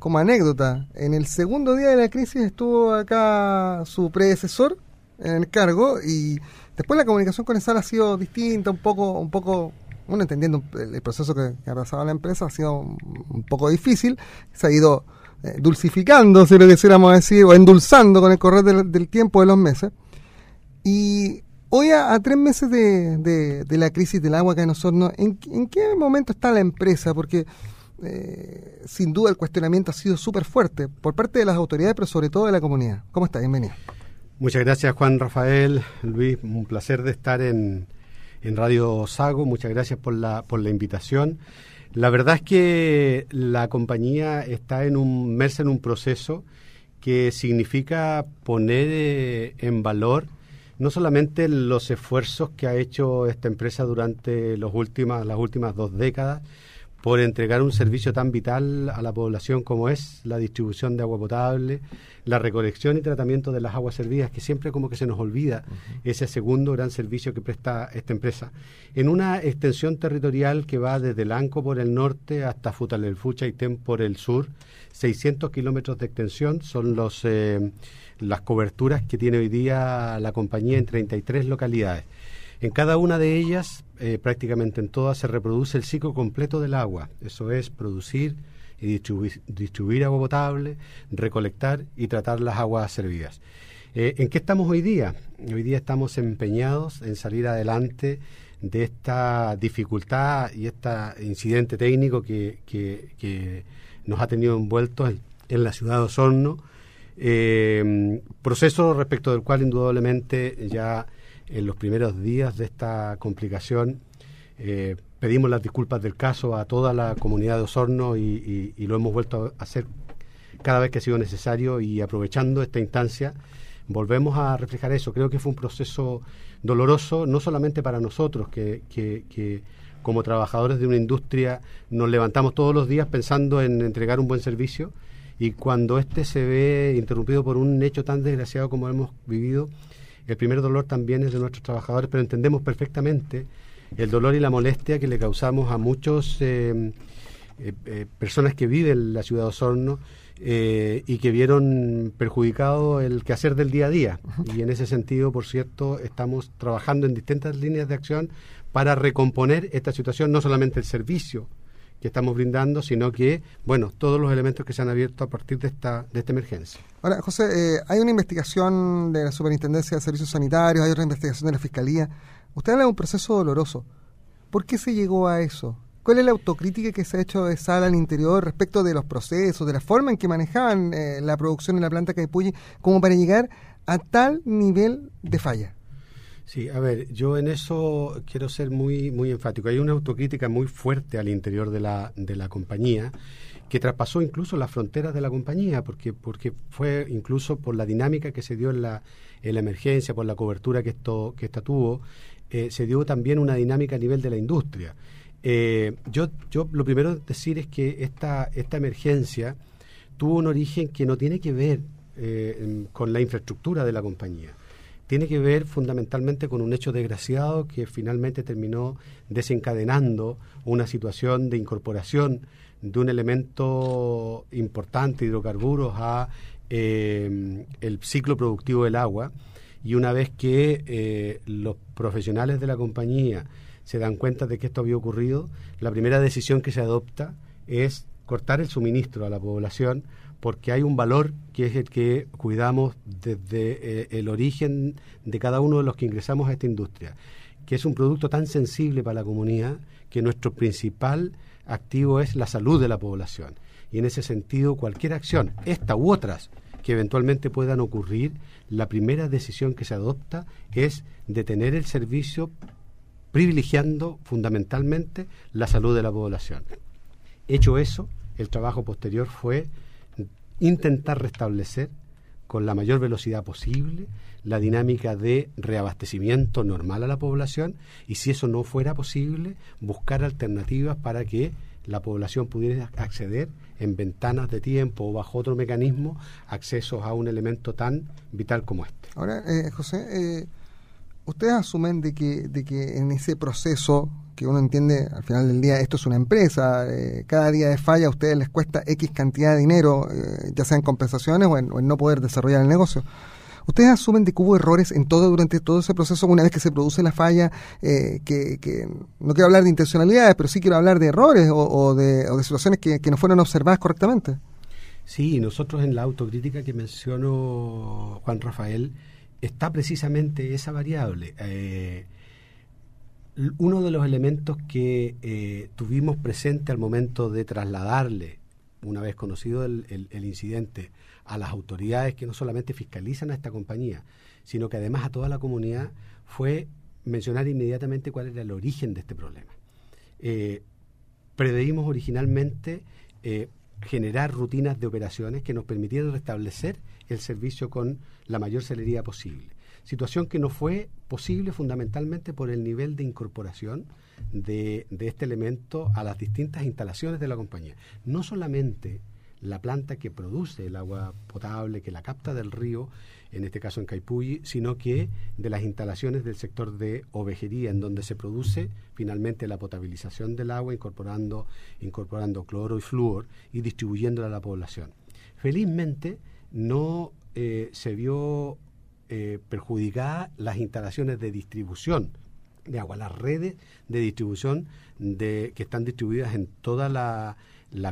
como anécdota, en el segundo día de la crisis estuvo acá su predecesor en el cargo y después la comunicación con ESAL ha sido distinta, un poco, un poco, uno entendiendo el, proceso que, ha pasado la empresa, ha sido un, poco difícil, se ha ido eh, dulcificando, si lo quisiéramos decir, o endulzando con el correr del, tiempo de los meses. Y hoy, a, tres meses de, la crisis del agua que en Osorno, ¿en, ¿en qué momento está la empresa? Porque eh, sin duda el cuestionamiento ha sido súper fuerte por parte de las autoridades, pero sobre todo de la comunidad. ¿Cómo está? Bienvenido. Muchas gracias Juan Rafael, Luis, un placer de estar en, en Radio Sago, muchas gracias por la, por la invitación. La verdad es que la compañía está en un, en un proceso que significa poner eh, en valor no solamente los esfuerzos que ha hecho esta empresa durante los últimas, las últimas dos décadas, por entregar un servicio tan vital a la población como es la distribución de agua potable, la recolección y tratamiento de las aguas servidas, que siempre como que se nos olvida ese segundo gran servicio que presta esta empresa. En una extensión territorial que va desde Lanco por el norte hasta Futalelfucha y Tem por el sur, 600 kilómetros de extensión son los, eh, las coberturas que tiene hoy día la compañía en 33 localidades. En cada una de ellas, eh, prácticamente en todas, se reproduce el ciclo completo del agua. Eso es producir y distribuir, agua potable, recolectar y tratar las aguas servidas. Eh, ¿En qué estamos hoy día? Hoy día estamos empeñados en salir adelante de esta dificultad y este incidente técnico que, nos ha tenido envueltos en, la ciudad de Osorno. Eh, proceso respecto del cual indudablemente ya en los primeros días de esta complicación. Eh, pedimos las disculpas del caso a toda la comunidad de Osorno y, lo hemos vuelto a hacer cada vez que ha sido necesario y aprovechando esta instancia volvemos a reflejar eso. Creo que fue un proceso doloroso, no solamente para nosotros, que, que, como trabajadores de una industria nos levantamos todos los días pensando en entregar un buen servicio y cuando este se ve interrumpido por un hecho tan desgraciado como hemos vivido, el primer dolor también es de nuestros trabajadores, pero entendemos perfectamente el dolor y la molestia que le causamos a muchos eh, eh, eh, personas que viven en la ciudad de Osorno y que vieron perjudicado el quehacer del día a día. Y en ese sentido, por cierto, estamos trabajando en distintas líneas de acción para recomponer esta situación, no solamente el servicio que estamos brindando, sino que, bueno, todos los elementos que se han abierto a partir de esta, de esta emergencia. Ahora, José, eh, hay una investigación de la Superintendencia de Servicios Sanitarios, hay otra investigación de la Fiscalía. Usted habla de un proceso doloroso. ¿Por qué se llegó a eso? ¿Cuál es la autocrítica que se ha hecho de Sala al interior respecto de los procesos, de la forma en que manejaban eh, la producción en la planta Caipulli, como para llegar a tal nivel de falla? Sí, a ver, yo en eso quiero ser muy, muy enfático. Hay una autocrítica muy fuerte al interior de la, de la compañía que traspasó incluso las fronteras de la compañía, porque, porque fue incluso por la dinámica que se dio en la, en la emergencia, por la cobertura que, esto, que esta tuvo, eh, se dio también una dinámica a nivel de la industria. Eh, yo, yo lo primero decir es que esta, esta emergencia tuvo un origen que no tiene que ver eh, con la infraestructura de la compañía tiene que ver fundamentalmente con un hecho desgraciado que finalmente terminó desencadenando una situación de incorporación de un elemento importante, hidrocarburos, a eh, el ciclo productivo del agua. Y una vez que eh, los profesionales de la compañía se dan cuenta de que esto había ocurrido, la primera decisión que se adopta es cortar el suministro a la población porque hay un valor que es el que cuidamos desde eh, el origen de cada uno de los que ingresamos a esta industria, que es un producto tan sensible para la comunidad que nuestro principal activo es la salud de la población. Y en ese sentido, cualquier acción, esta u otras, que eventualmente puedan ocurrir, la primera decisión que se adopta es detener el servicio privilegiando fundamentalmente la salud de la población. Hecho eso, el trabajo posterior fue intentar restablecer con la mayor velocidad posible la dinámica de reabastecimiento normal a la población y si eso no fuera posible, buscar alternativas para que la población pudiera acceder en ventanas de tiempo o bajo otro mecanismo accesos a un elemento tan vital como este. Ahora, eh, José, eh, ustedes asumen de que, de que en ese proceso porque uno entiende al final del día esto es una empresa, eh, cada día de falla a ustedes les cuesta X cantidad de dinero, eh, ya sea en compensaciones o en, no poder desarrollar el negocio. ¿Ustedes asumen de que hubo errores en todo durante todo ese proceso una vez que se produce la falla? Eh, que, no quiero hablar de intencionalidades, pero sí quiero hablar de errores o, de, situaciones que, no fueron observadas correctamente. Sí, nosotros en la autocrítica que mencionó Juan Rafael está precisamente esa variable. Uno de los elementos que eh, tuvimos presente al momento de trasladarle, una vez conocido el, incidente, a las autoridades que no solamente fiscalizan a esta compañía, sino que además a toda la comunidad, fue mencionar inmediatamente cuál era el origen de este problema. Eh, preveímos originalmente eh, generar rutinas de operaciones que nos permitieran restablecer el servicio con la mayor celeridad posible situación que no fue posible fundamentalmente por el nivel de incorporación de, este elemento a las distintas instalaciones de la compañía. No solamente la planta que produce el agua potable, que la capta del río, en este caso en Caipulli, sino que de las instalaciones del sector de ovejería, en donde se produce finalmente la potabilización del agua, incorporando, incorporando cloro y flúor y distribuyéndola a la población. Felizmente no eh, se vio eh, perjudicadas las instalaciones de distribución de agua, las redes de distribución de, que están distribuidas en toda la,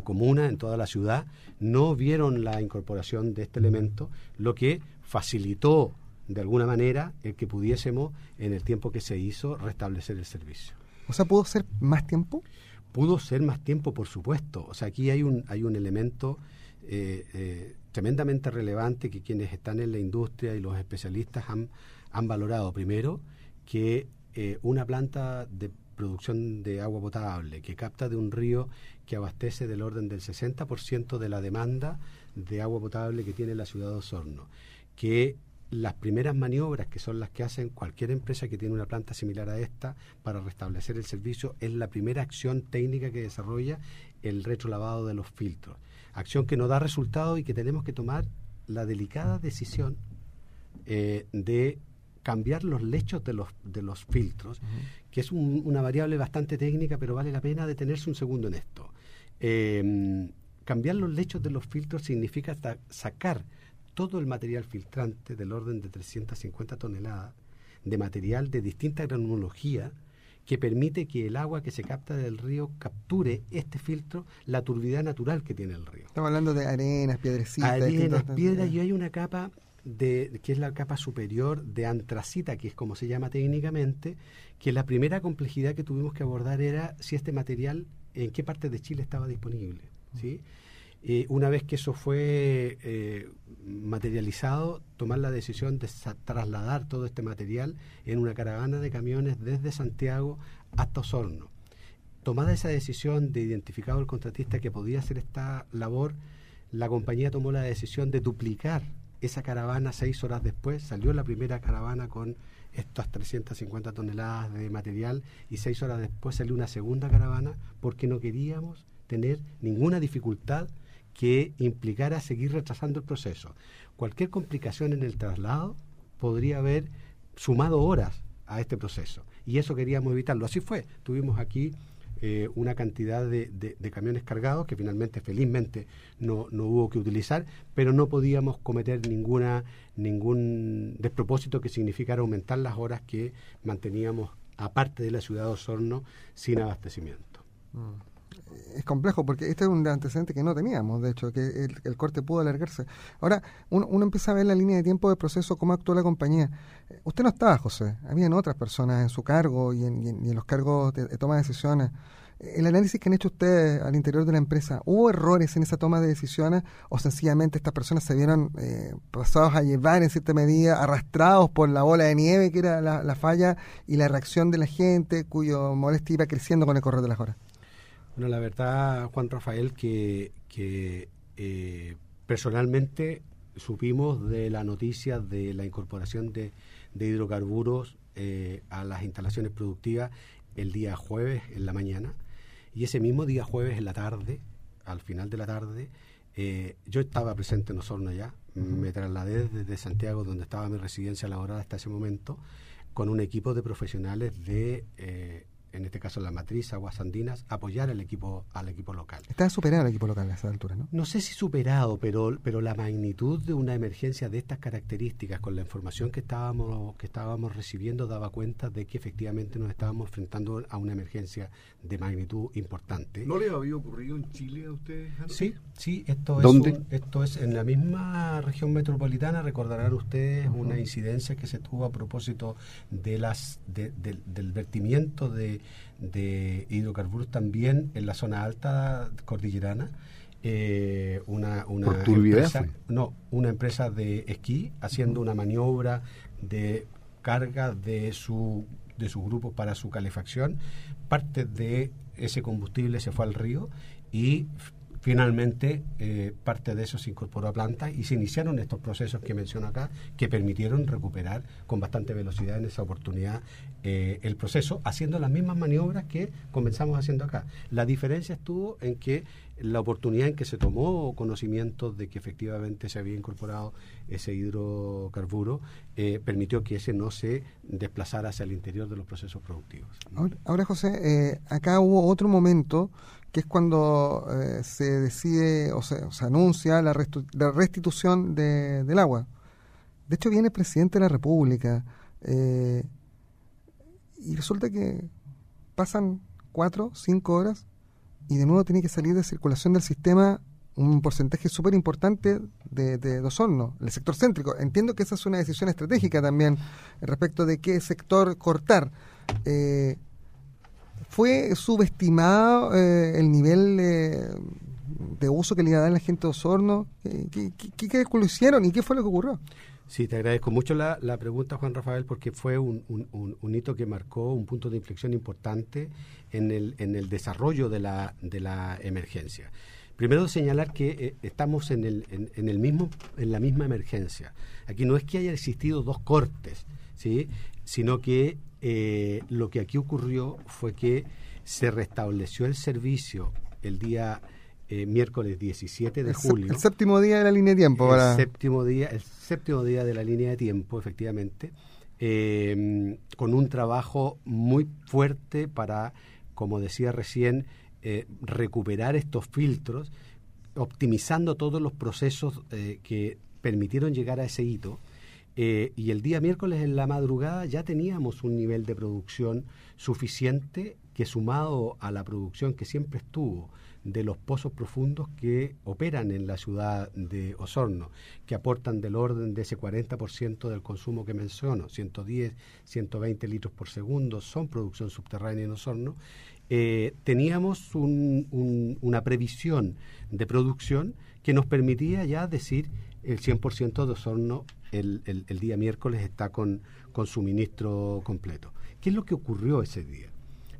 comuna, en toda la ciudad, no vieron la incorporación de este elemento, lo que facilitó de alguna manera el que pudiésemos, en el tiempo que se hizo, restablecer el servicio. O sea, ¿pudo ser más tiempo? Pudo ser más tiempo, por supuesto. O sea, aquí hay un, hay un elemento eh, eh, tremendamente relevante que quienes están en la industria y los especialistas han, han valorado. Primero, que eh, una planta de producción de agua potable que capta de un río que abastece del orden del 60% de la demanda de agua potable que tiene la ciudad de Osorno, que las primeras maniobras que son las que hacen cualquier empresa que tiene una planta similar a esta para restablecer el servicio es la primera acción técnica que desarrolla el retrolavado de los filtros acción que no da resultado y que tenemos que tomar la delicada decisión eh, de cambiar los lechos de los, de los filtros, que es una variable bastante técnica, pero vale la pena detenerse un segundo en esto. Em, cambiar los lechos de los filtros significa sacar todo el material filtrante del orden de 350 toneladas de material de distinta granología, que permite que el agua que se capta del río capture este filtro, la turbidez natural que tiene el río. Estamos hablando de arenas, piedrecitas. Arenas, piedras, y hay una capa de, que es la capa superior de antracita, que es como se llama técnicamente, que la primera complejidad que tuvimos que abordar era si este material, en qué parte de Chile estaba disponible. ¿sí? Eh, una vez que eso fue eh, materializado, tomar la decisión de trasladar todo este material en una caravana de camiones desde Santiago hasta Osorno. Tomada esa decisión de identificado el contratista que podía hacer esta labor, la compañía tomó la decisión de duplicar esa caravana seis horas después. Salió la primera caravana con estas 350 toneladas de material y seis horas después salió una segunda caravana porque no queríamos tener ninguna dificultad que implicara seguir retrasando el proceso. Cualquier complicación en el traslado podría haber sumado horas a este proceso y eso queríamos evitarlo. Así fue. Tuvimos aquí eh, una cantidad de, camiones cargados que finalmente, felizmente, no, no, hubo que utilizar, pero no podíamos cometer ninguna ningún despropósito que significara aumentar las horas que manteníamos aparte de la ciudad de Osorno sin abastecimiento. Mm es complejo porque este es un antecedente que no teníamos, de hecho, que el, corte pudo alargarse. Ahora, uno, uno, empieza a ver la línea de tiempo de proceso, cómo actuó la compañía. Usted no estaba, José, habían otras personas en su cargo y en, los cargos de, toma de decisiones. El análisis que han hecho ustedes al interior de la empresa, ¿hubo errores en esa toma de decisiones o sencillamente estas personas se vieron eh, pasados a llevar en cierta medida, arrastrados por la bola de nieve que era la, la falla y la reacción de la gente cuyo molestia iba creciendo con el correr de las horas? Bueno, la verdad, Juan Rafael, que, eh, personalmente supimos de la noticia de la incorporación de, hidrocarburos eh, a las instalaciones productivas el día jueves en la mañana. Y ese mismo día jueves en la tarde, al final de la tarde, eh, yo estaba presente en Osorno ya, me trasladé desde Santiago, donde estaba mi residencia laboral hasta ese momento, con un equipo de profesionales de en este caso la matriz Aguas Andinas, apoyar al equipo, al equipo local. Está superado el equipo local a esa altura, ¿no? No sé si superado, pero, pero la magnitud de una emergencia de estas características, con la información que estábamos, que estábamos recibiendo, daba cuenta de que efectivamente nos estábamos enfrentando a una emergencia de magnitud importante. ¿No le había ocurrido en Chile a ustedes? Sí, sí, esto ¿Dónde? es, esto es en la misma región metropolitana, recordarán ustedes una incidencia que se tuvo a propósito de las del vertimiento de, de, hidrocarburos también en la zona alta cordillerana. Eh, una, una empresa, no, una empresa de esquí haciendo una maniobra de carga de su de su grupo para su calefacción. Parte de ese combustible se fue al río y Finalmente, eh, parte de eso se incorporó a planta y se iniciaron estos procesos que menciono acá, que permitieron recuperar con bastante velocidad en esa oportunidad eh, el proceso, haciendo las mismas maniobras que comenzamos haciendo acá. La diferencia estuvo en que la oportunidad en que se tomó conocimiento de que efectivamente se había incorporado ese hidrocarburo eh, permitió que ese no se desplazara hacia el interior de los procesos productivos. Ahora, José, acá hubo otro momento que es cuando eh, se decide o se, anuncia la, restitución del agua. De hecho, viene el presidente de la República eh, y resulta que pasan cuatro, cinco horas y de nuevo tiene que salir de circulación del sistema un porcentaje súper importante de, de, Osorno, el sector céntrico. Entiendo que esa es una decisión estratégica también respecto de qué sector cortar. Eh, ¿Fue subestimado eh, el nivel de uso que le iba a dar la gente de Osorno? ¿Qué, qué, hicieron y qué fue lo que ocurrió? Sí, te agradezco mucho la, pregunta, Juan Rafael, porque fue un, hito que marcó un punto de inflexión importante en el, en el desarrollo de la, de la emergencia. Primero señalar que eh, estamos en, el, en, el mismo, en la misma emergencia. Aquí no es que haya existido dos cortes, ¿sí? sino que eh, lo que aquí ocurrió fue que se restableció el servicio el día eh, miércoles 17 de julio. El séptimo día de la línea de tiempo. El, séptimo día, el séptimo día de la línea de tiempo, efectivamente, em, con un trabajo muy fuerte para, como decía recién, eh, recuperar estos filtros, optimizando todos los procesos que permitieron llegar a ese hito eh, y el día miércoles en la madrugada ya teníamos un nivel de producción suficiente que sumado a la producción que siempre estuvo de los pozos profundos que operan en la ciudad de Osorno, que aportan del orden de ese 40% del consumo que menciono, 110, 120 litros por segundo, son producción subterránea en Osorno, eh, teníamos una previsión de producción que nos permitía ya decir el 100% de Osorno el, el, día miércoles está con, con suministro completo. ¿Qué es lo que ocurrió ese día?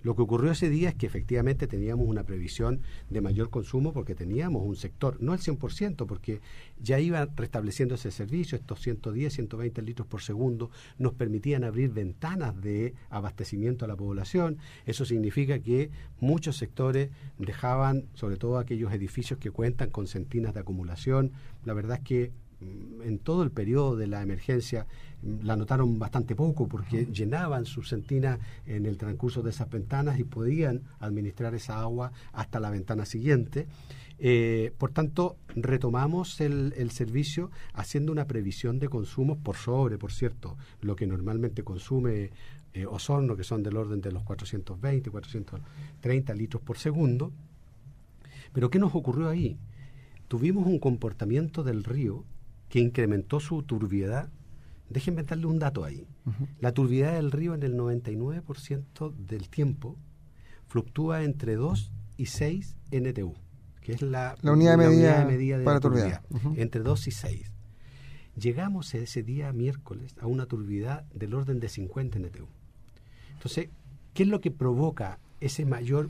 Lo que ocurrió ese día es que efectivamente teníamos una previsión de mayor consumo porque teníamos un sector, no el 100%, porque ya iba restableciendo ese servicio, estos 110, 120 litros por segundo nos permitían abrir ventanas de abastecimiento a la población. Eso significa que muchos sectores dejaban, sobre todo aquellos edificios que cuentan con centinas de acumulación, la verdad es que en todo el periodo de la emergencia mm, la notaron bastante poco porque llenaban sus centinas en el transcurso de esas ventanas y podían administrar esa agua hasta la ventana siguiente. Eh, por tanto, retomamos el, el, servicio haciendo una previsión de consumos por sobre, por cierto, lo que normalmente consume eh, Osorno, que son del orden de los 420, 430 litros por segundo. Pero ¿qué nos ocurrió ahí? tuvimos un comportamiento del río que incrementó su turbiedad. Déjenme darle un dato ahí. La turbiedad del río en el 99% del tiempo fluctúa entre 2 y 6 NTU, que es la, unidad, de medida, de para turbiedad, entre 2 y 6. Llegamos ese día miércoles a una turbiedad del orden de 50 NTU. Entonces, ¿qué es lo que provoca ese mayor,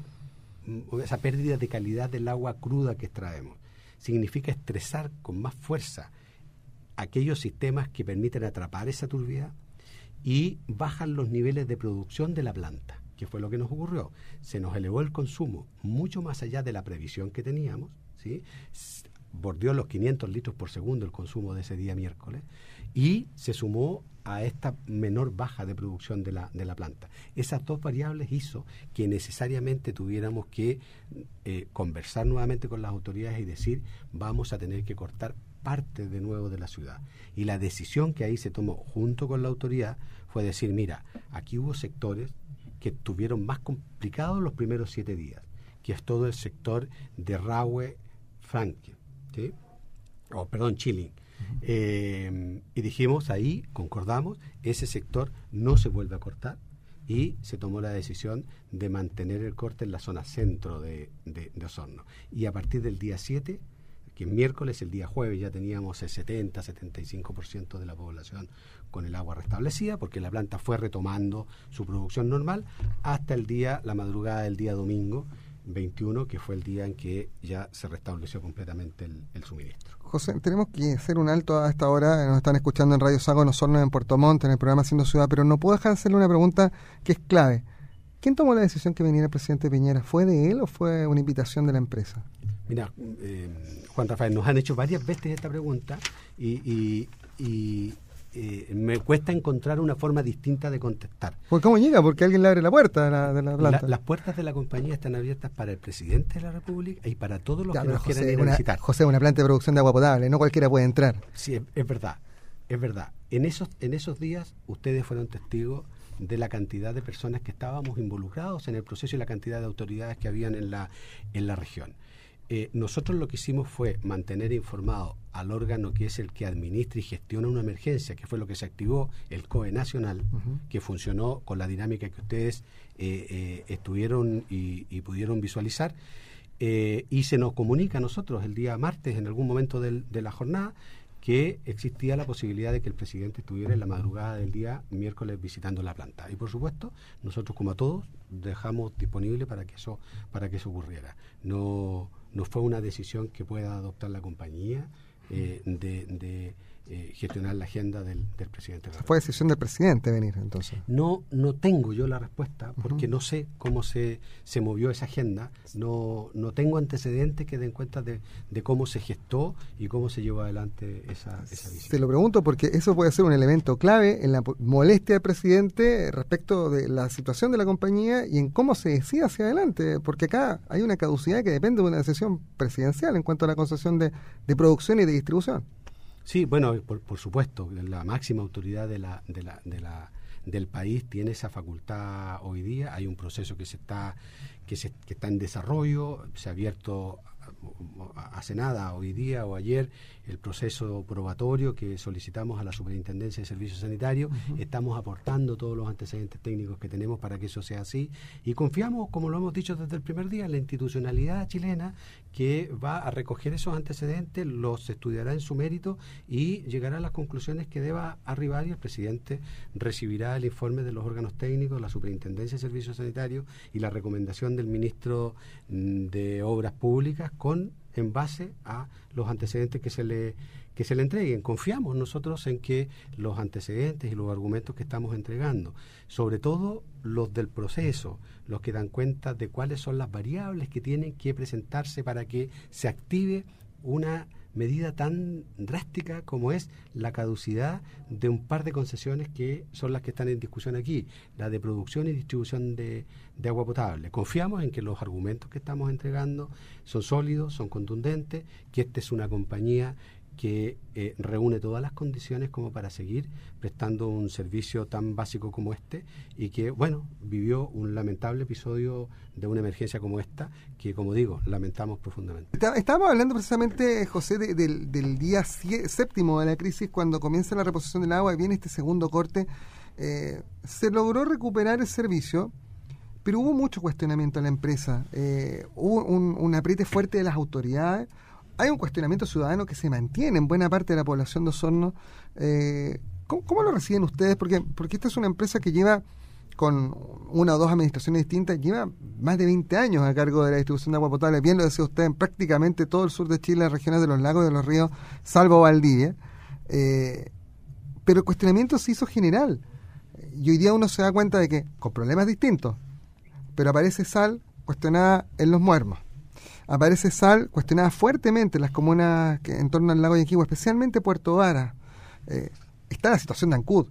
esa pérdida de calidad del agua cruda que extraemos? significa estresar con más fuerza aquellos sistemas que permiten atrapar esa turbidez y bajan los niveles de producción de la planta, que fue lo que nos ocurrió. Se nos elevó el consumo mucho más allá de la previsión que teníamos, ¿sí? bordeó los 500 litros por segundo el consumo de ese día miércoles y se sumó a esta menor baja de producción de la, de la planta. Esas dos variables hizo que necesariamente tuviéramos que eh, conversar nuevamente con las autoridades y decir vamos a tener que cortar parte de nuevo de la ciudad. Y la decisión que ahí se tomó junto con la autoridad fue decir, mira, aquí hubo sectores que tuvieron más complicados los primeros siete días, que es todo el sector de Rahue, Frankie, ¿sí? o perdón, Chilling. Eh, y dijimos ahí, concordamos, ese sector no se vuelve a cortar y se tomó la decisión de mantener el corte en la zona centro de, de, de Osorno. Y a partir del día 7 que miércoles, el día jueves, ya teníamos el 70-75% de la población con el agua restablecida, porque la planta fue retomando su producción normal hasta el día, la madrugada del día domingo 21, que fue el día en que ya se restableció completamente el, suministro. José, tenemos que hacer un alto a esta hora. Nos están escuchando en Radio Sago, en Osorno, en Puerto Montt, en el programa Haciendo Ciudad, pero no puedo dejar de hacerle una pregunta que es clave. ¿Quién tomó la decisión que viniera el presidente Piñera? ¿Fue de él o fue una invitación de la empresa? Mira, eh, Juan Rafael, nos han hecho varias veces esta pregunta y, eh, me cuesta encontrar una forma distinta de contestar. ¿Por ¿Cómo llega? Porque alguien le abre la puerta de la, planta. las puertas de la compañía están abiertas para el presidente de la República y para todos los que nos quieran ir a visitar. José, una planta de producción de agua potable, no cualquiera puede entrar. Sí, es, verdad, es verdad. En esos, en esos días ustedes fueron testigos de la cantidad de personas que estábamos involucrados en el proceso y la cantidad de autoridades que habían en la, en la región. Eh, nosotros lo que hicimos fue mantener informado al órgano que es el que administra y gestiona una emergencia, que fue lo que se activó, el COE Nacional, que funcionó con la dinámica que ustedes eh, eh, estuvieron y, pudieron visualizar. y se nos comunica a nosotros el día martes, en algún momento de la jornada, que existía la posibilidad de que el presidente estuviera en la madrugada del día miércoles visitando la planta. Y por supuesto, nosotros como a todos dejamos disponible para que eso para que eso ocurriera. No no fue una decisión que pueda adoptar la compañía eh, de eh, gestionar la agenda del, presidente. Fue decisión del presidente venir entonces. No, no tengo yo la respuesta porque no sé cómo se, se movió esa agenda, no, no tengo antecedentes que den cuenta de, cómo se gestó y cómo se llevó adelante esa, esa visita. Te lo pregunto porque eso puede ser un elemento clave en la molestia del presidente respecto de la situación de la compañía y en cómo se decide hacia adelante, porque acá hay una caducidad que depende de una decisión presidencial en cuanto a la concesión de, de producción y de distribución. Sí, bueno, por, supuesto, la máxima autoridad de la, de la, de la, del país tiene esa facultad hoy día. Hay un proceso que se está que, se, que está en desarrollo, se ha abierto hace nada, hoy día o ayer, el proceso probatorio que solicitamos a la Superintendencia de Servicios Sanitarios. Estamos aportando todos los antecedentes técnicos que tenemos para que eso sea así y confiamos, como lo hemos dicho desde el primer día, en la institucionalidad chilena que va a recoger esos antecedentes, los estudiará en su mérito y llegará a las conclusiones que deba arribar y el presidente recibirá el informe de los órganos técnicos, la Superintendencia de Servicios Sanitarios y la recomendación del ministro mm, de Obras Públicas con en base a los antecedentes que se le que se le entreguen. Confiamos nosotros en que los antecedentes y los argumentos que estamos entregando, sobre todo los del proceso, los que dan cuenta de cuáles son las variables que tienen que presentarse para que se active una medida tan drástica como es la caducidad de un par de concesiones que son las que están en discusión aquí, la de producción y distribución de, agua potable. Confiamos en que los argumentos que estamos entregando son sólidos, son contundentes, que esta es una compañía que eh, reúne todas las condiciones como para seguir prestando un servicio tan básico como este y que, bueno, vivió un lamentable episodio de una emergencia como esta que, como digo, lamentamos profundamente. Estábamos hablando precisamente, José, del, del, día séptimo de la crisis, cuando comienza la reposición del agua y viene este segundo corte. Eh, se logró recuperar el servicio, pero hubo mucho cuestionamiento en la empresa. Eh, hubo un, un apriete fuerte de las autoridades hay un cuestionamiento ciudadano que se mantiene en buena parte de la población de Osorno. Eh, ¿cómo, lo reciben ustedes? Porque, esta es una empresa que lleva con una o dos administraciones distintas, lleva más de 20 años a cargo de la distribución de agua potable. Bien lo decía usted, en prácticamente todo el sur de Chile, las regiones de los lagos y de los ríos, salvo Valdivia. Eh, pero el cuestionamiento se hizo general. Y hoy día uno se da cuenta de que, con problemas distintos, pero aparece sal cuestionada en los muermos aparece sal cuestionada fuertemente en las comunas que, en torno al lago Yanquihue, especialmente Puerto Vara. Eh, está la situación de Ancud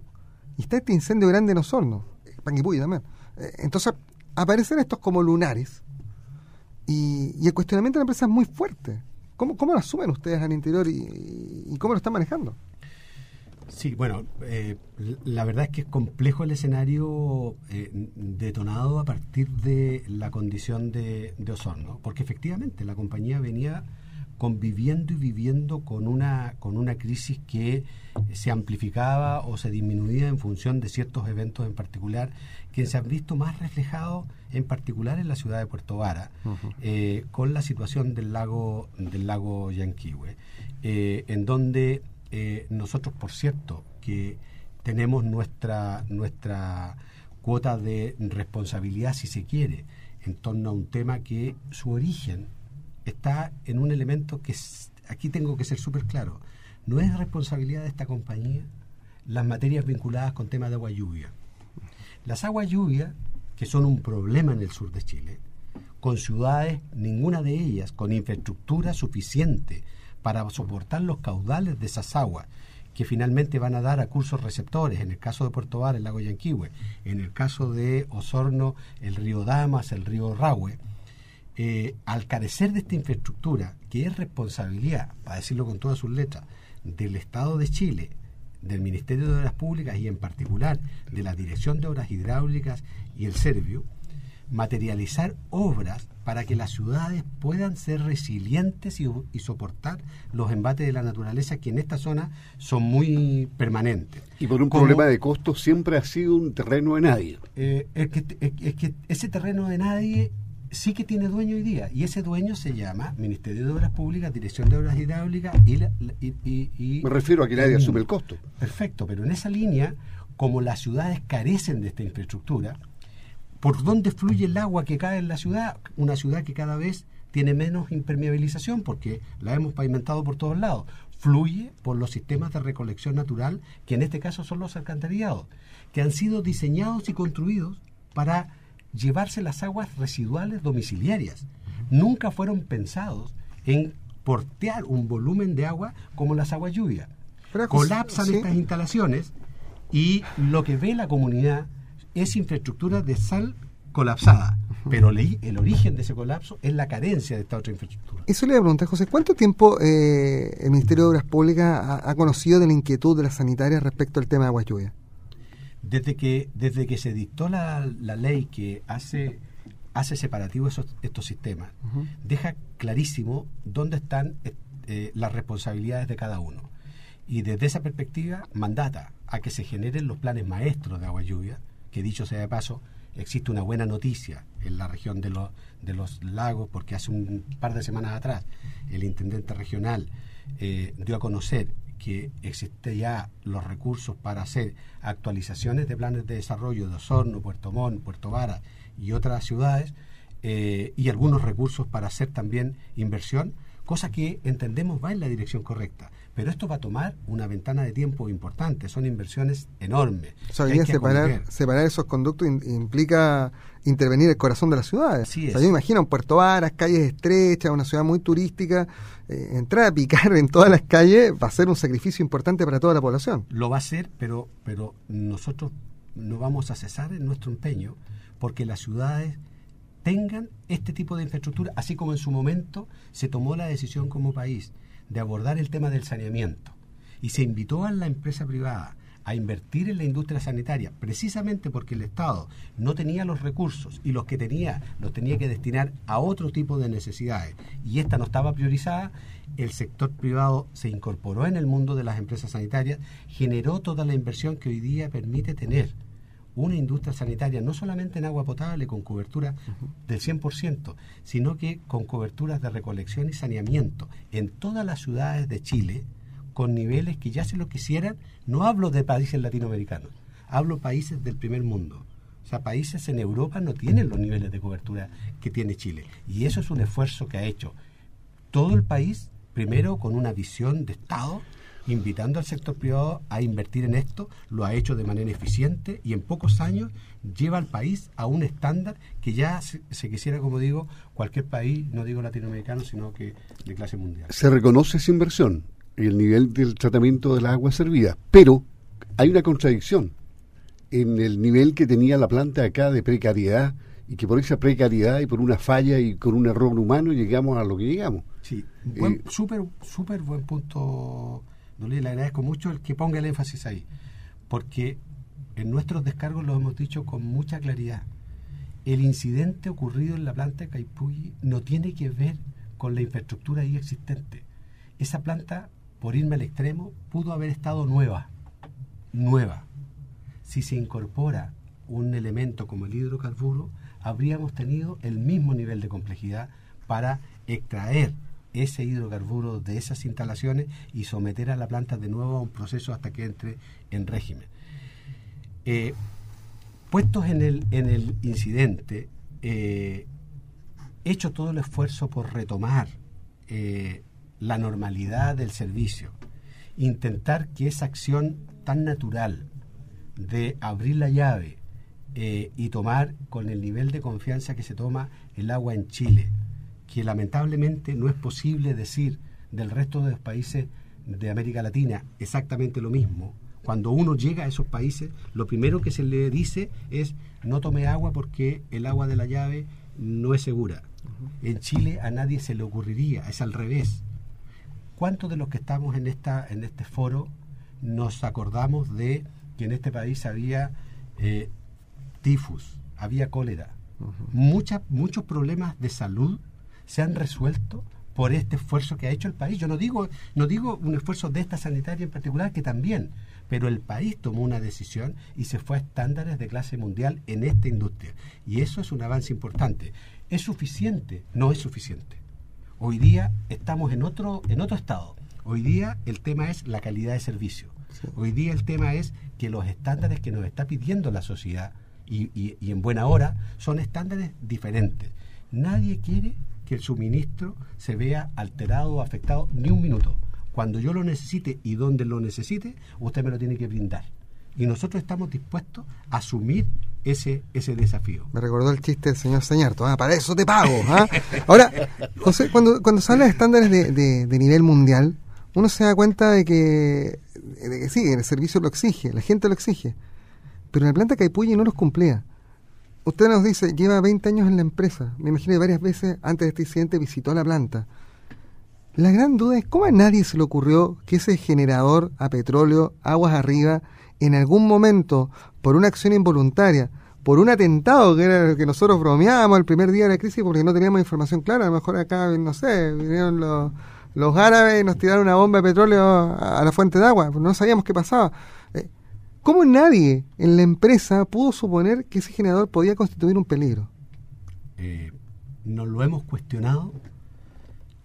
y está este incendio grande en Osorno, eh, Panguipulli también. Eh, entonces aparecen estos como lunares y, y el cuestionamiento de la empresa es muy fuerte. ¿Cómo, cómo lo asumen ustedes al interior y, y cómo lo están manejando? Sí, bueno, eh, la verdad es que es complejo el escenario eh, detonado a partir de la condición de, de, Osorno, porque efectivamente la compañía venía conviviendo y viviendo con una, con una crisis que se amplificaba o se disminuía en función de ciertos eventos en particular, que se han visto más reflejados en particular en la ciudad de Puerto Vara, uh -huh. eh, con la situación del lago, del lago Yanquihue, en donde eh, nosotros, por cierto, que tenemos nuestra, nuestra cuota de responsabilidad, si se quiere, en torno a un tema que su origen está en un elemento que aquí tengo que ser súper claro, no es responsabilidad de esta compañía las materias vinculadas con temas de agua lluvia. Las aguas lluvia, que son un problema en el sur de Chile, con ciudades, ninguna de ellas, con infraestructura suficiente para soportar los caudales de esas aguas que finalmente van a dar a cursos receptores, en el caso de Puerto Bar, el lago Yanquihue, en el caso de Osorno, el río Damas, el río Rahue, eh, al carecer de esta infraestructura, que es responsabilidad, para decirlo con todas sus letras, del Estado de Chile, del Ministerio de Obras Públicas y en particular de la Dirección de Obras Hidráulicas y el Servio, materializar obras para que las ciudades puedan ser resilientes y, y, soportar los embates de la naturaleza que en esta zona son muy permanentes. Y por un Como, problema de costo siempre ha sido un terreno de nadie. Eh, es, que, es, es, que, ese terreno de nadie sí que tiene dueño hoy día y ese dueño se llama Ministerio de Obras Públicas, Dirección de Obras Hidráulicas y... La, y, y Me refiero a que nadie asume el costo. Perfecto, pero en esa línea, como las ciudades carecen de esta infraestructura, por dónde fluye el agua que cae en la ciudad, una ciudad que cada vez tiene menos impermeabilización porque la hemos pavimentado por todos lados. Fluye por los sistemas de recolección natural, que en este caso son los alcantarillados, que han sido diseñados y construidos para llevarse las aguas residuales domiciliarias. Nunca fueron pensados en portear un volumen de agua como las aguas lluvias. Colapsan ¿sí? estas instalaciones y lo que ve la comunidad es infraestructura de sal colapsada. Pero el origen de ese colapso es la carencia de esta otra infraestructura. Eso le voy a preguntar, José, ¿cuánto tiempo eh, el Ministerio de Obras Públicas ha, ha, conocido de la inquietud de las sanitarias respecto al tema de agua lluvia? Desde que, desde que se dictó la, la ley que hace, hace separativo esos, estos sistemas, uh -huh. deja clarísimo dónde están eh, las responsabilidades de cada uno. Y desde esa perspectiva mandata a que se generen los planes maestros de agua lluvia, dicho sea de paso, existe una buena noticia en la región de, de los lagos, porque hace un par de semanas atrás el intendente regional eh, dio a conocer que existen ya los recursos para hacer actualizaciones de planes de desarrollo de Osorno, Puerto Montt, Puerto Vara y otras ciudades, eh, y algunos recursos para hacer también inversión, cosa que entendemos va en la dirección correcta. Pero esto va a tomar una ventana de tiempo importante, son inversiones enormes. O sea, bien separar, separar esos conductos in, implica intervenir el corazón de las ciudades. Así es. O sea, yo imagino Puerto Varas, calles estrechas, una ciudad muy turística, eh, entrar a picar en todas las calles va a ser un sacrificio importante para toda la población. Lo va a ser, pero, pero nosotros no vamos a cesar en nuestro empeño porque las ciudades tengan este tipo de infraestructura, así como en su momento se tomó la decisión como país de abordar el tema del saneamiento y se invitó a la empresa privada a invertir en la industria sanitaria precisamente porque el Estado no tenía los recursos y los que tenía los tenía que destinar a otro tipo de necesidades. Y esta no estaba priorizada, el sector privado se incorporó en el mundo de las empresas sanitarias, generó toda la inversión que hoy día permite tener una industria sanitaria, no solamente en agua potable con cobertura del 100%, sino que con coberturas de recolección y saneamiento en todas las ciudades de Chile, con niveles que ya se lo quisieran, no hablo de países latinoamericanos, hablo países del primer mundo. O sea, países en Europa no tienen los niveles de cobertura que tiene Chile. Y eso es un esfuerzo que ha hecho todo el país, primero con una visión de Estado, invitando al sector privado a invertir en esto, lo ha hecho de manera eficiente y en pocos años lleva al país a un estándar que ya se, se quisiera, como digo, cualquier país, no digo latinoamericano, sino que de clase mundial. Se reconoce esa inversión y el nivel del tratamiento de las aguas servidas, pero hay una contradicción en el nivel que tenía la planta acá de precariedad y que por esa precariedad y por una falla y con un error humano llegamos a lo que llegamos. Sí, buen, súper, súper buen punto, Dolly, le agradezco mucho el que ponga el énfasis ahí, porque en nuestros descargos lo hemos dicho con mucha claridad. El incidente ocurrido en la planta de no tiene que ver con la infraestructura ahí existente. Esa planta, por irme al extremo, pudo haber estado nueva, nueva. Si se incorpora un elemento como el hidrocarburo, habríamos tenido el mismo nivel de complejidad para extraer ese hidrocarburo de esas instalaciones y someter a la planta de nuevo a un proceso hasta que entre en régimen. Eh, puestos en el, en el incidente, eh, hecho todo el esfuerzo por retomar eh, la normalidad del servicio, intentar que esa acción tan natural de abrir la llave y tomar con el nivel de confianza que se toma el agua en Chile, que lamentablemente no es posible decir del resto de los países de América Latina exactamente lo mismo. Cuando uno llega a esos países, lo primero que se le dice es no tome agua porque el agua de la llave no es segura. En Chile a nadie se le ocurriría, es al revés. ¿Cuántos de los que estamos en, esta, en este foro nos acordamos de que en este país había eh, tifus, había cólera? Muchos problemas de salud se han resuelto por este esfuerzo que ha hecho el país. Yo no digo, no digo un esfuerzo de esta sanitaria en particular, que también, pero el país tomó una decisión y se fue a estándares de clase mundial en esta industria. Y eso es un avance importante. ¿Es suficiente? No es suficiente. Hoy día estamos en otro, en otro estado. Hoy día el tema es la calidad de servicio. Hoy día el tema es que los estándares que nos está pidiendo la sociedad y, y, y en buena hora son estándares diferentes. Nadie quiere que el suministro se vea alterado o afectado ni un minuto. Cuando yo lo necesite y donde lo necesite, usted me lo tiene que brindar. Y nosotros estamos dispuestos a asumir ese, ese desafío. Me recordó el chiste del señor Señarto, ah, para eso te pago. ¿ah? Ahora, José, cuando, cuando se habla de estándares de, de, nivel mundial, uno se da cuenta de que, de que sí, el servicio lo exige, la gente lo exige, pero en la planta Caipulli no los cumplía. Usted nos dice, lleva 20 años en la empresa. Me imagino que varias veces antes de este incidente visitó la planta. La gran duda es cómo a nadie se le ocurrió que ese generador a petróleo, aguas arriba, en algún momento, por una acción involuntaria, por un atentado que era el que nosotros bromeábamos el primer día de la crisis porque no teníamos información clara, a lo mejor acá, no sé, vinieron los, los árabes y nos tiraron una bomba de petróleo a, a la fuente de agua, no sabíamos qué pasaba. ¿Cómo nadie en la empresa pudo suponer que ese generador podía constituir un peligro? Eh, nos lo hemos cuestionado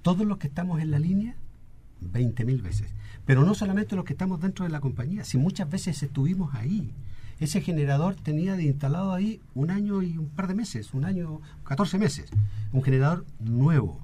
todos los que estamos en la línea 20.000 veces. Pero no solamente los que estamos dentro de la compañía, si muchas veces estuvimos ahí. Ese generador tenía de instalado ahí un año y un par de meses, un año, 14 meses. Un generador nuevo.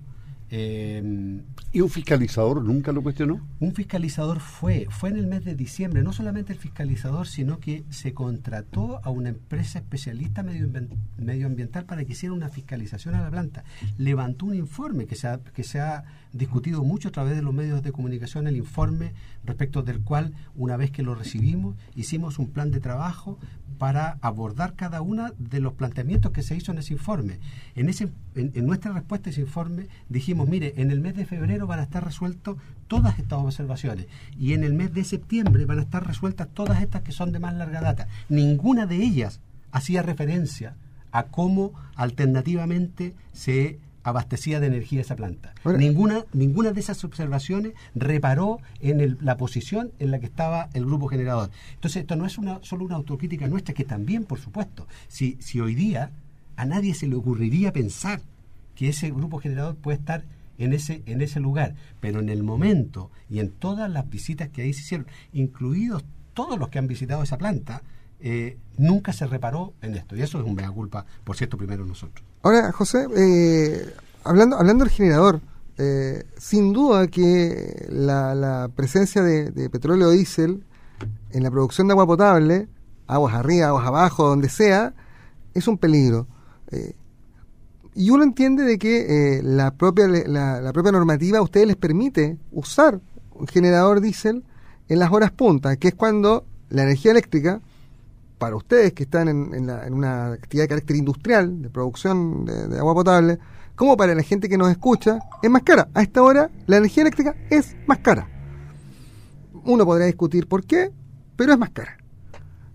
Eh, ¿Y un fiscalizador nunca lo cuestionó? un fiscalizador fue, fue en el mes de diciembre, no solamente el fiscalizador, sino que se contrató a una empresa especialista medioambiental, medioambiental para que hiciera una fiscalización a la planta. Levantó un informe que se, ha, que se ha discutido mucho a través de los medios de comunicación, el informe respecto del cual, una vez que lo recibimos, hicimos un plan de trabajo para abordar cada uno de los planteamientos que se hizo en ese informe. En, ese, en, nuestra respuesta a ese informe dijimos, mire, en el mes de febrero van a estar resueltos todas estas observaciones y en el mes de septiembre van a estar resueltas todas estas que son de más larga data. Ninguna de ellas hacía referencia a cómo alternativamente se abastecía de energía esa planta. Ahora- ninguna, ninguna de esas observaciones reparó en el- la posición en la que estaba el grupo generador. Entonces, esto no es una, solo una autocrítica nuestra, que también, por supuesto, si, si hoy día a nadie se le ocurriría pensar que ese grupo generador puede estar en ese, en ese lugar, pero en el momento y en todas las visitas que ahí se hicieron, incluidos todos los que han visitado esa planta, eh, nunca se reparó en esto. Y eso es un mea culpa, por cierto, primero nosotros. Ahora, José, eh, hablando, hablando del generador, eh, sin duda que la, la presencia de, petróleo diésel en la producción de agua potable, aguas arriba, aguas abajo, donde sea, es un peligro. Eh, y uno entiende de que eh, la, propia, la, la propia normativa a ustedes les permite usar un generador diésel en las horas puntas, que es cuando la energía eléctrica, para ustedes que están en, en, la- una actividad de carácter industrial, de producción de, agua potable, como para la gente que nos escucha, es más cara. A esta hora la energía eléctrica es más cara. Uno podrá discutir por qué, pero es más cara.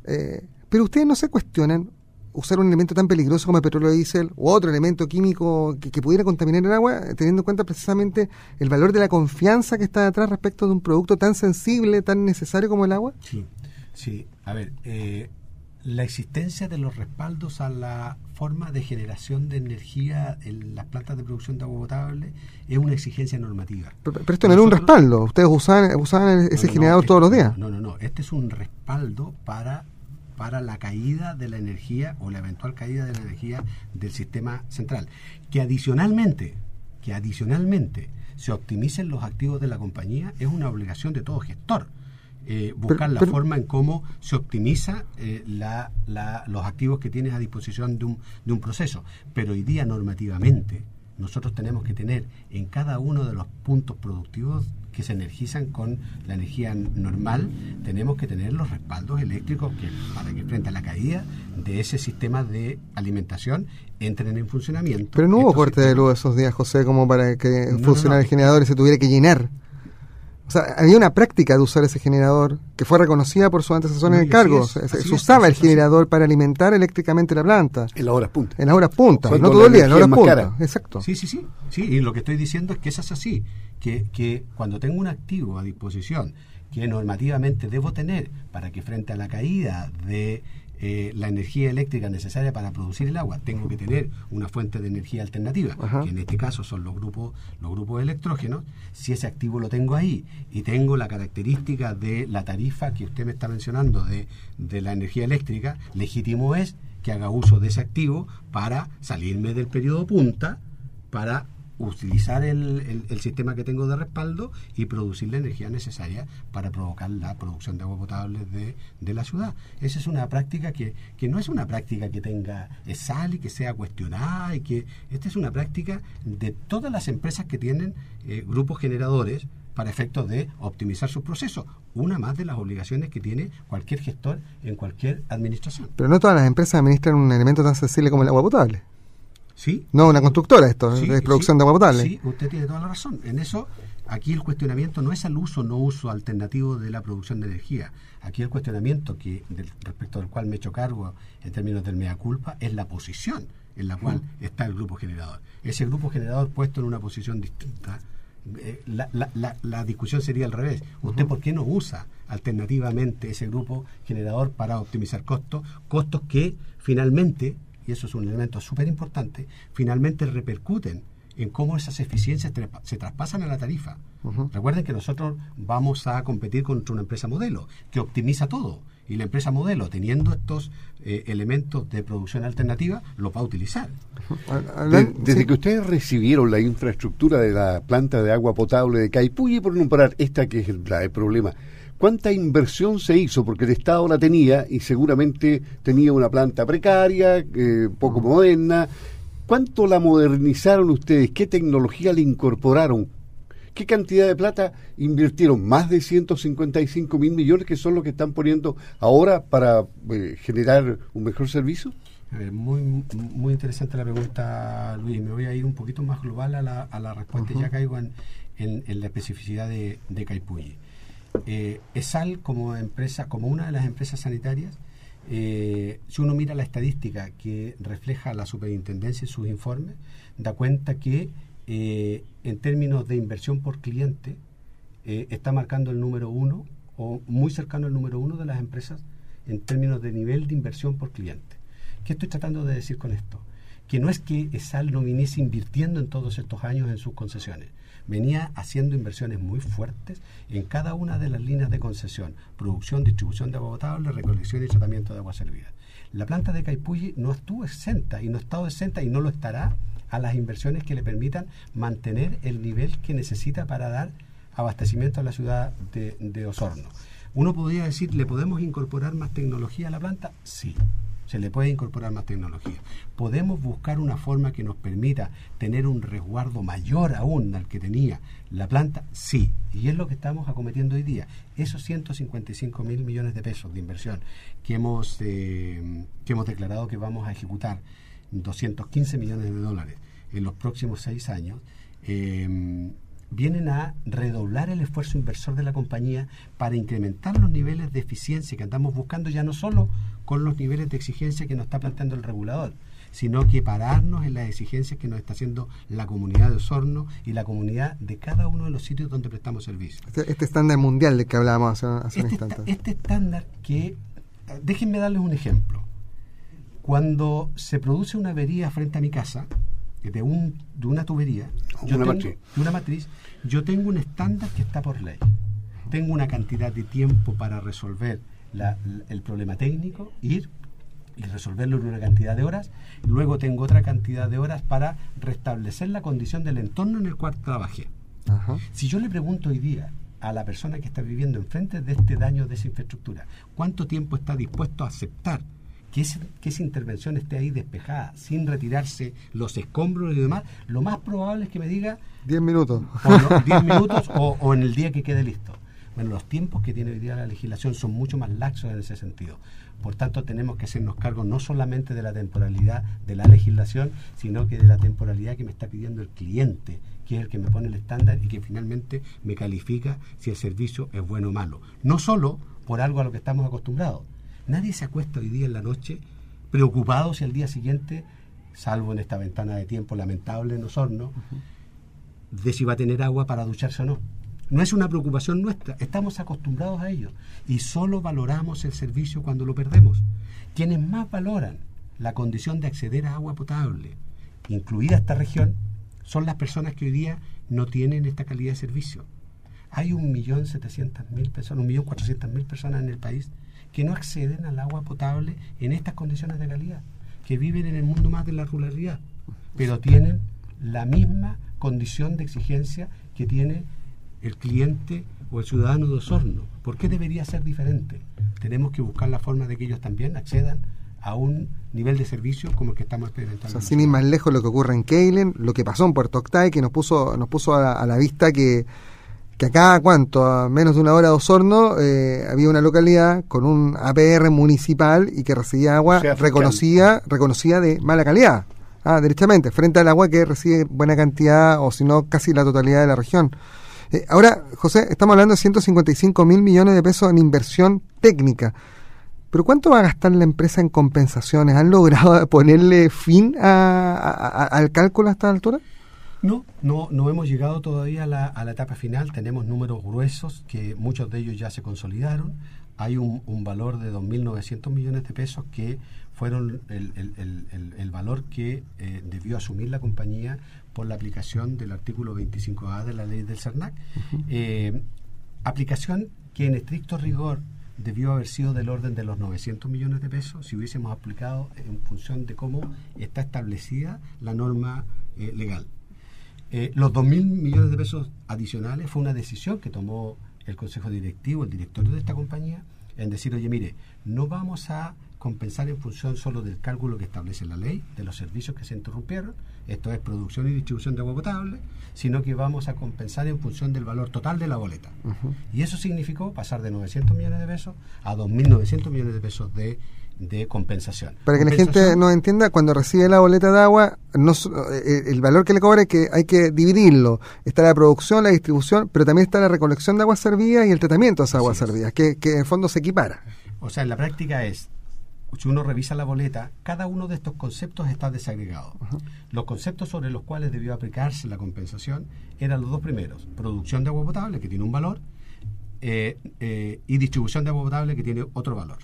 Eh, pero ustedes no se cuestionan usar un elemento tan peligroso como el petróleo diésel u otro elemento químico que, que pudiera contaminar el agua, eh, teniendo en cuenta precisamente el valor de la confianza que está detrás respecto de un producto tan sensible, tan necesario como el agua. Sí, sí. A ver, eh, la existencia de los respaldos a la forma de generación de energía en las plantas de producción de agua potable es una exigencia normativa. Pero, pero esto no era un respaldo, ustedes usaban, usaban ese No, no, no, generador este- todos los días. No, no, no. Este es un respaldo para, para la caída de la energía o la eventual caída de la energía del sistema central. Que adicionalmente, que adicionalmente se optimicen los activos de la compañía es una obligación de todo gestor. Eh, buscar la pero- forma en cómo se optimiza eh, la- la- los activos que tienes a disposición de un, de un proceso. Pero hoy día normativamente nosotros tenemos que tener en cada uno de los puntos productivos que se energizan con la energía normal, tenemos que tener los respaldos eléctricos que para que frente a la caída de ese sistema de alimentación entren en funcionamiento. Pero no hubo corte de luz esos días, José, como para que No, no, funcionara no. el generador y se tuviera que llenar. O sea, había una práctica de usar ese generador que fue reconocida por sus antecesores No, en el cargo. es, se, se así es, usaba el generador para alimentar eléctricamente la planta. En las horas puntas. En las horas puntas, Cuando no todo el día, en las horas cara. Exacto. Sí, sí, sí, sí. Y lo que estoy diciendo es que eso es así. Que, que cuando tengo un activo a disposición que normativamente debo tener para que frente a la caída de eh, la energía eléctrica necesaria para producir el agua, tengo que tener una fuente de energía alternativa, Ajá. que en este caso son los grupos, los grupos electrógenos. Si ese activo lo tengo ahí y tengo la característica de la tarifa que usted me está mencionando de, de la energía eléctrica, legítimo es que haga uso de ese activo para salirme del periodo punta, para utilizar el, el- sistema que tengo de respaldo y producir la energía necesaria para provocar la producción de agua potable de, de la ciudad. Esa es una práctica que, que no es una práctica que tenga sal y que sea cuestionada y que esta es una práctica de todas las empresas que tienen eh, grupos generadores para efectos de optimizar sus procesos. Una más de las obligaciones que tiene cualquier gestor en cualquier administración. Pero no todas las empresas administran un elemento tan sensible como el agua potable. ¿Sí? No una constructora esto, Sí, es producción sí, de agua potable. Sí, usted tiene toda la razón. En eso, aquí el cuestionamiento no es al uso o no uso alternativo de la producción de energía. Aquí el cuestionamiento que del- respecto del cual me he hecho cargo en términos del mea culpa es la posición en la cual está el grupo generador. Ese grupo generador puesto en una posición distinta. eh, la, la- la- la discusión sería al revés. ¿Usted por qué no usa alternativamente ese grupo generador para optimizar costos? Costos que finalmente y eso es un elemento súper importante, finalmente repercuten en cómo esas eficiencias se traspasan a la tarifa. Recuerden que nosotros vamos a competir contra una empresa modelo que optimiza todo. Y la empresa modelo, teniendo estos eh, elementos de producción alternativa, lo va a utilizar. De- desde sí. que ustedes recibieron la infraestructura de la planta de agua potable de Caipulli, por nombrar esta que es el, la- el problema, ¿cuánta inversión se hizo? Porque el Estado la tenía y seguramente tenía una planta precaria, eh, poco moderna. ¿Cuánto la modernizaron ustedes? ¿Qué tecnología le incorporaron? ¿Qué cantidad de plata invirtieron? Más de 155 mil millones que son los que están poniendo ahora para eh, generar un mejor servicio. A ver, muy, muy interesante la pregunta, Luis. Me voy a ir un poquito más global a la, a la respuesta y ya caigo en, en- en la especificidad de, de Caipulli. Eh, ESAL como empresa, como una de las empresas sanitarias, eh, si uno mira la estadística que refleja la superintendencia en sus informes, da cuenta que eh, en términos de inversión por cliente eh, está marcando el número uno o muy cercano al número uno de las empresas en términos de nivel de inversión por cliente. ¿Qué estoy tratando de decir con esto? Que no es que ESAL no viniese invirtiendo en todos estos años en sus concesiones, venía haciendo inversiones muy fuertes en cada una de las líneas de concesión, producción, distribución de agua potable, recolección y tratamiento de agua servida. La planta de Caipulli no estuvo exenta y no ha estado exenta y no lo estará a las inversiones que le permitan mantener el nivel que necesita para dar abastecimiento a la ciudad de, de Osorno. Uno podría decir, ¿le podemos incorporar más tecnología a la planta? Sí, se le puede incorporar más tecnología. ¿Podemos buscar una forma que nos permita tener un resguardo mayor aún al que tenía la planta? Sí, y es lo que estamos acometiendo hoy día. Esos 155 mil millones de pesos de inversión que hemos, eh, que hemos declarado que vamos a ejecutar, 215 millones de dólares en los próximos seis años, eh, vienen a redoblar el esfuerzo inversor de la compañía para incrementar los niveles de eficiencia que andamos buscando ya no solo con los niveles de exigencia que nos está planteando el regulador, sino que pararnos en las exigencias que nos está haciendo la comunidad de Osorno y la comunidad de cada uno de los sitios donde prestamos servicio. Este, este estándar mundial del que hablábamos hace, hace este, un instante. Este estándar que, déjenme darles un ejemplo. Cuando se produce una avería frente a mi casa, de, un, de una tubería, yo Una tengo- matriz. de una matriz, yo tengo un estándar que está por ley. Tengo una cantidad de tiempo para resolver la- el problema técnico, ir y resolverlo en una cantidad de horas. Luego tengo otra cantidad de horas para restablecer la condición del entorno en el cual trabajé. Ajá. Si yo le pregunto hoy día a la persona que está viviendo enfrente de este daño de esa infraestructura, ¿cuánto tiempo está dispuesto a aceptar que, ese- que esa intervención esté ahí despejada, sin retirarse los escombros y demás? Lo más probable es que me diga 10 minutos. o no, 10 minutos o, o en el día que quede listo. Bueno, los tiempos que tiene hoy día la legislación son mucho más laxos en ese sentido. Por tanto, tenemos que hacernos cargo no solamente de la temporalidad de la legislación, sino que de la temporalidad que me está pidiendo el cliente, que es el que me pone el estándar y que finalmente me califica si el servicio es bueno o malo. No solo por algo a lo que estamos acostumbrados. Nadie se acuesta hoy día en la noche preocupado si al día siguiente, salvo en esta ventana de tiempo lamentable en Osorno, de si va a tener agua para ducharse o no. No es una preocupación nuestra, estamos acostumbrados a ello y solo valoramos el servicio cuando lo perdemos. Quienes más valoran la condición de acceder a agua potable, incluida esta región, son las personas que hoy día no tienen esta calidad de servicio. Hay un millón setecientas mil personas, un millón cuatrocientas mil personas en el país que no acceden al agua potable en estas condiciones de calidad, que viven en el mundo más de la ruralidad, pero tienen la misma condición de exigencia que tiene el cliente o el ciudadano de Osorno. ¿Por qué debería ser diferente? Tenemos que buscar la forma de que ellos también accedan a un nivel de servicio como el que estamos O experimentando. sea, en la sin ir más lejos lo que ocurre en Keilen, lo que pasó en Puerto Octay, que nos puso, nos puso a, a la vista que, que acá, ¿cuánto? A menos de una hora de Osorno, eh, había una localidad con un APR municipal y que recibía agua O sea, reconocida, reconocida de mala calidad. Ah, derechamente, frente al agua que recibe buena cantidad o si no casi la totalidad de la región. Eh, ahora, José, estamos hablando de 155 mil millones de pesos en inversión técnica. Pero ¿cuánto va a gastar la empresa en compensaciones? ¿Han logrado ponerle fin a- al cálculo a esta altura? No, no, no hemos llegado todavía a la, etapa final. Tenemos números gruesos que muchos de ellos ya se consolidaron. Hay un, un valor de 2.900 millones de pesos que fueron el valor que eh, debió asumir la compañía por la aplicación del artículo 25A de la ley del CERNAC. Eh, aplicación que en estricto rigor debió haber sido del orden de los 900 millones de pesos si hubiésemos aplicado en función de cómo está establecida la norma eh, legal. Eh, los 2.000 millones de pesos adicionales fue una decisión que tomó el Consejo Directivo, el directorio de esta compañía, en decir, oye, mire, no vamos a compensar en función solo del cálculo que establece la ley, de los servicios que se interrumpieron, esto es producción y distribución de agua potable, sino que vamos a compensar en función del valor total de la boleta. Y eso significó pasar de 900 millones de pesos a 2.900 millones de pesos de, de compensación. Para que la gente nos entienda, cuando recibe la boleta de agua, no, so- eh, el valor que le cobra es que hay que dividirlo. Está la producción, la distribución, pero también está la recolección de aguas servidas y el tratamiento de esas aguas es. servidas, que, que en el fondo se equipara. O sea, en la práctica es, si uno revisa la boleta, cada uno de estos conceptos está desagregado. Los conceptos sobre los cuales debió aplicarse la compensación eran los dos primeros. Producción de agua potable, que tiene un valor, eh, eh, y distribución de agua potable, que tiene otro valor.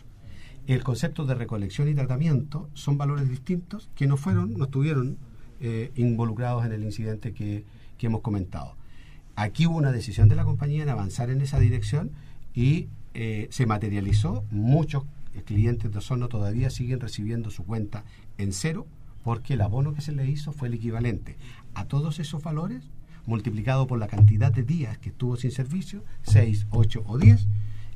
El concepto de recolección y tratamiento son valores distintos que no fueron, no estuvieron eh, involucrados en el incidente que, que hemos comentado. Aquí hubo una decisión de la compañía en avanzar en esa dirección y eh, se materializó. Muchos clientes de Osorno todavía siguen recibiendo su cuenta en cero porque el abono que se le hizo fue el equivalente a todos esos valores multiplicado por la cantidad de días que estuvo sin servicio, 6, 8 o 10,